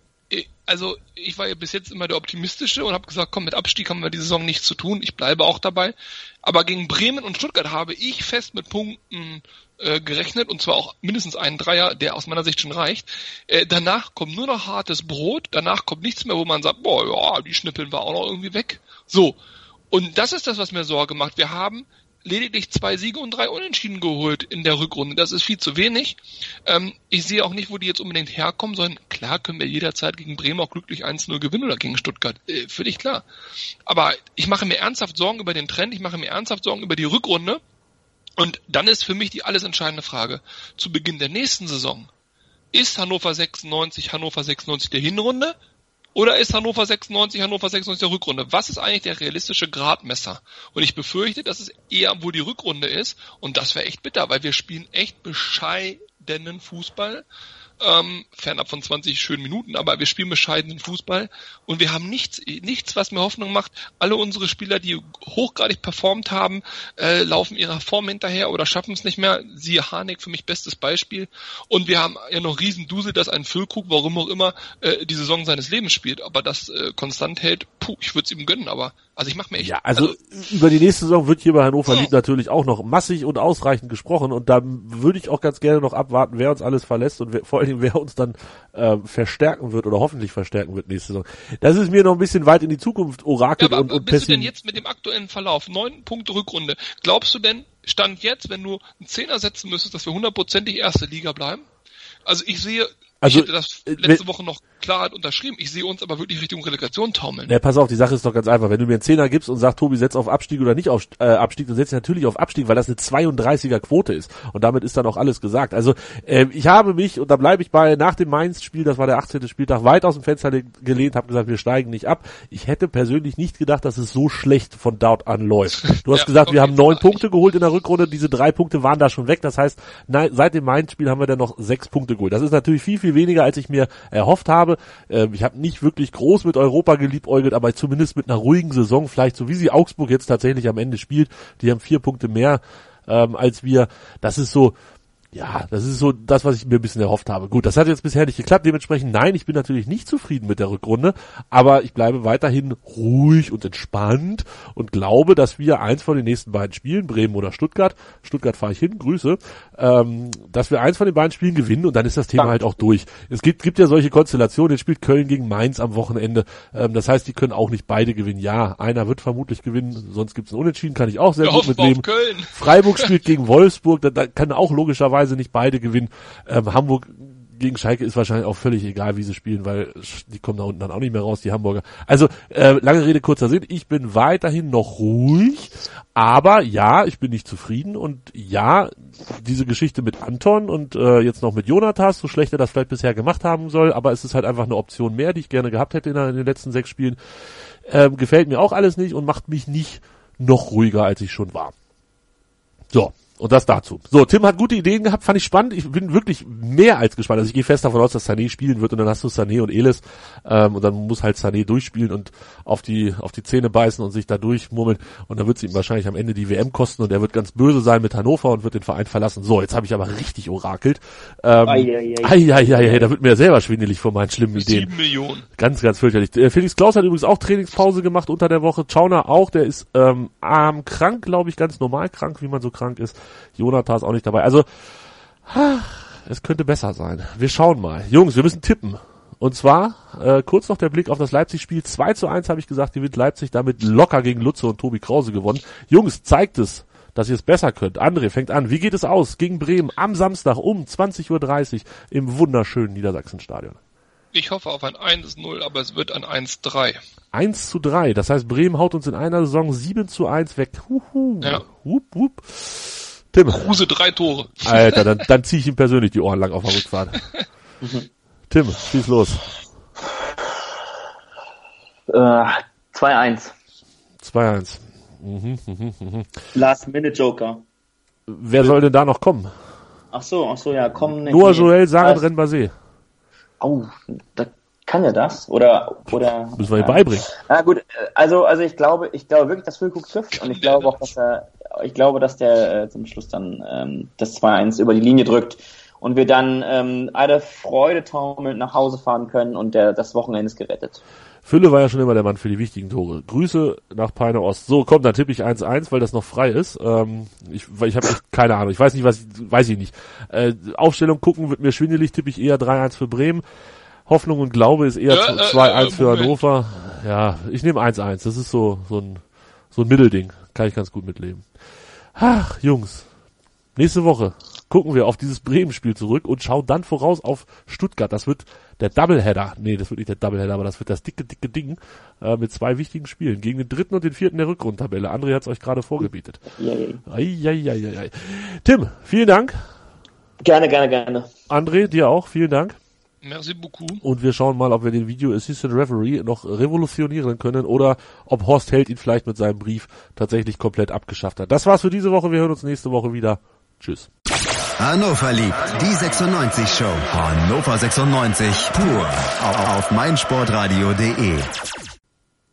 also ich war ja bis jetzt immer der Optimistische und habe gesagt, komm, mit Abstieg haben wir die Saison nichts zu tun. Ich bleibe auch dabei. Aber gegen Bremen und Stuttgart habe ich fest mit Punkten äh, gerechnet und zwar auch mindestens einen Dreier, der aus meiner Sicht schon reicht. Äh, danach kommt nur noch hartes Brot, danach kommt nichts mehr, wo man sagt, boah, ja, die schnippeln wir auch noch irgendwie weg. So. Und das ist das, was mir Sorge macht. Wir haben lediglich zwei Siege und drei Unentschieden geholt in der Rückrunde. Das ist viel zu wenig. Ähm, ich sehe auch nicht, wo die jetzt unbedingt herkommen, sondern klar können wir jederzeit gegen Bremen auch glücklich 1-0 gewinnen oder gegen Stuttgart. Äh, völlig klar. Aber ich mache mir ernsthaft Sorgen über den Trend, ich mache mir ernsthaft Sorgen über die Rückrunde. Und dann ist für mich die alles entscheidende Frage. Zu Beginn der nächsten Saison. Ist Hannover 96 Hannover 96 der Hinrunde oder ist Hannover 96 Hannover 96 der Rückrunde? Was ist eigentlich der realistische Gradmesser? Und ich befürchte, dass es eher wohl die Rückrunde ist. Und das wäre echt bitter, weil wir spielen echt bescheidenen Fußball ähm, fernab von 20 schönen Minuten, aber wir spielen bescheidenen Fußball und wir haben nichts, nichts, was mir Hoffnung macht. Alle unsere Spieler, die hochgradig performt haben, äh, laufen ihrer Form hinterher oder schaffen es nicht mehr. Siehe Harnik für mich bestes Beispiel. Und wir haben ja noch Riesendusel, dass ein Füllkrug, warum auch immer, äh, die Saison seines Lebens spielt, aber das äh, konstant hält. Puh, ich würde es ihm gönnen, aber also ich mache mir echt. Ja, also, also, über die nächste Saison wird hier bei Hannover Lied natürlich auch noch massig und ausreichend gesprochen und da würde ich auch ganz gerne noch abwarten, wer uns alles verlässt und wer, vor allen Dingen wer uns dann äh, verstärken wird oder hoffentlich verstärken wird nächste Saison. Das ist mir noch ein bisschen weit in die Zukunft orakelt ja, und, und bist du denn jetzt mit dem aktuellen Verlauf neun Punkte Rückrunde? Glaubst du denn Stand jetzt, wenn du einen Zehner setzen müsstest, dass wir hundertprozentig erste Liga bleiben? Also ich sehe, also, ich hätte das äh, letzte Woche noch Klarheit unterschrieben. Ich sehe uns aber wirklich Richtung Relegation taumeln. Ja, pass auf, die Sache ist doch ganz einfach. Wenn du mir einen Zehner gibst und sagst, Tobi, setz auf Abstieg oder nicht auf äh, Abstieg, dann setz ich natürlich auf Abstieg, weil das eine 32er Quote ist. Und damit ist dann auch alles gesagt. Also äh, ich habe mich, und da bleibe ich bei, nach dem Mainz-Spiel, das war der 18. Spieltag, weit aus dem Fenster gelehnt, habe gesagt, wir steigen nicht ab. Ich hätte persönlich nicht gedacht, dass es so schlecht von dort an läuft. Du hast ja, gesagt, wir haben neun Punkte geholt in der Rückrunde, diese drei Punkte waren da schon weg. Das heißt, nein, seit dem Mainz-Spiel haben wir dann noch sechs Punkte geholt. Das ist natürlich viel, viel weniger, als ich mir erhofft habe. Äh, ich habe nicht wirklich groß mit Europa geliebäugelt, aber zumindest mit einer ruhigen Saison, vielleicht so wie sie Augsburg jetzt tatsächlich am Ende spielt. Die haben vier Punkte mehr ähm, als wir. Das ist so, ja, das ist so das, was ich mir ein bisschen erhofft habe. Gut, das hat jetzt bisher nicht geklappt. Dementsprechend, nein, ich bin natürlich nicht zufrieden mit der Rückrunde, aber ich bleibe weiterhin ruhig und entspannt und glaube, dass wir eins von den nächsten beiden Spielen, Bremen oder Stuttgart, Stuttgart fahre ich hin, Grüße, ähm, dass wir eins von den beiden Spielen gewinnen und dann ist das Thema halt auch durch. Es gibt, gibt ja solche Konstellationen, jetzt spielt Köln gegen Mainz am Wochenende, ähm, das heißt, die können auch nicht beide gewinnen. Ja, einer wird vermutlich gewinnen, sonst gibt es einen Unentschieden, kann ich auch sehr wir gut mitleben. Freiburg spielt gegen Wolfsburg, da, da kann auch logischerweise logischerweise nicht beide gewinnen. Ähm, Hamburg gegen Schalke ist wahrscheinlich auch völlig egal, wie sie spielen, weil die kommen da unten dann auch nicht mehr raus, die Hamburger. Also äh, lange Rede, kurzer Sinn, ich bin weiterhin noch ruhig, aber ja, ich bin nicht zufrieden und ja, diese Geschichte mit Anton und äh, jetzt noch mit Jonathas, so schlecht er das vielleicht bisher gemacht haben soll, aber es ist halt einfach eine Option mehr, die ich gerne gehabt hätte in, in den letzten sechs Spielen. Ähm, gefällt mir auch alles nicht und macht mich nicht noch ruhiger, als ich schon war. So, und das dazu. So, Tim hat gute Ideen gehabt, fand ich spannend. Ich bin wirklich mehr als gespannt. Also ich gehe fest davon aus, dass Sané spielen wird und dann hast du Sané und Elis ähm, und dann muss halt Sané durchspielen und auf die auf die Zähne beißen und sich da durchmurmeln und dann wird es ihm wahrscheinlich am Ende die WM kosten und er wird ganz böse sein mit Hannover und wird den Verein verlassen. So, jetzt habe ich aber richtig orakelt. Ähm, ai, ai, ai. Ai, ai, ai, da wird mir selber schwindelig von meinen schlimmen Ideen. Sieben Millionen. Ganz, ganz fürchterlich. Äh, Felix Klaus hat übrigens auch Trainingspause gemacht unter der Woche. Chauner auch, der ist ähm, arm krank, glaube ich, ganz normal krank, wie man so krank ist. Jonathan ist auch nicht dabei. Also, es könnte besser sein. Wir schauen mal. Jungs, wir müssen tippen. Und zwar, äh, kurz noch der Blick auf das Leipzig-Spiel. 2 zu 1 habe ich gesagt, die wird Leipzig damit locker gegen Lutze und Tobi Krause gewonnen. Jungs, zeigt es, dass ihr es besser könnt. André fängt an. Wie geht es aus gegen Bremen am Samstag um 20.30 Uhr im wunderschönen Niedersachsenstadion? Ich hoffe auf ein 1-0, aber es wird ein 1-3. 1 zu 3. Das heißt, Bremen haut uns in einer Saison 7 zu 1 weg. Huhu. Ja. Hup, hup. Tim. Kruse drei Tore. Alter, dann, dann ziehe ich ihm persönlich die Ohren lang auf der Rückfahrt. Tim, schieß los. Äh, 2-1. 2-1. Mhm, mhm, mhm. Last Minute Joker. Wer soll denn da noch kommen? Ach so, ach so, ja, komm. Noah Joel, Sarin Renbase. Oh, da kann er das? Oder, oder? Müssen wir ihm beibringen. Na gut, also, also ich glaube, ich glaube wirklich, dass Füllkrug trifft und ich glaube auch, dass er, ich glaube, dass der äh, zum Schluss dann ähm, das 2-1 über die Linie drückt und wir dann ähm, alle Freude taumelnd nach Hause fahren können und der, das Wochenende ist gerettet. Fülle war ja schon immer der Mann für die wichtigen Tore. Grüße nach Peine Ost. So, komm, dann tippe ich 1-1, weil das noch frei ist. Ähm, ich weil ich habe echt keine Ahnung. Ich weiß nicht, was weiß ich nicht. Äh, Aufstellung gucken wird mir schwindelig, tippe ich eher 3-1 für Bremen. Hoffnung und Glaube ist eher ja, 2-1 äh, für Hannover. Ja, ich nehme 1-1. Das ist so, so ein, so ein Mittelding. Kann ich ganz gut mitleben. Ach, Jungs. Nächste Woche gucken wir auf dieses Bremen-Spiel zurück und schauen dann voraus auf Stuttgart. Das wird der Doubleheader. Nee, das wird nicht der Doubleheader, aber das wird das dicke, dicke Ding äh, mit zwei wichtigen Spielen. Gegen den dritten und den vierten der Rückrundtabelle. André hat es euch gerade vorgebietet. Ei, Tim, vielen Dank. Gerne, gerne, gerne. André, dir auch. Vielen Dank. Merci beaucoup. Und wir schauen mal, ob wir den Video Assistant Referee noch revolutionieren können oder ob Horst Held ihn vielleicht mit seinem Brief tatsächlich komplett abgeschafft hat. Das war's für diese Woche. Wir hören uns nächste Woche wieder. Tschüss. Hannover liebt die 96 Show. Hannover 96 pur auf meinsportradio.de.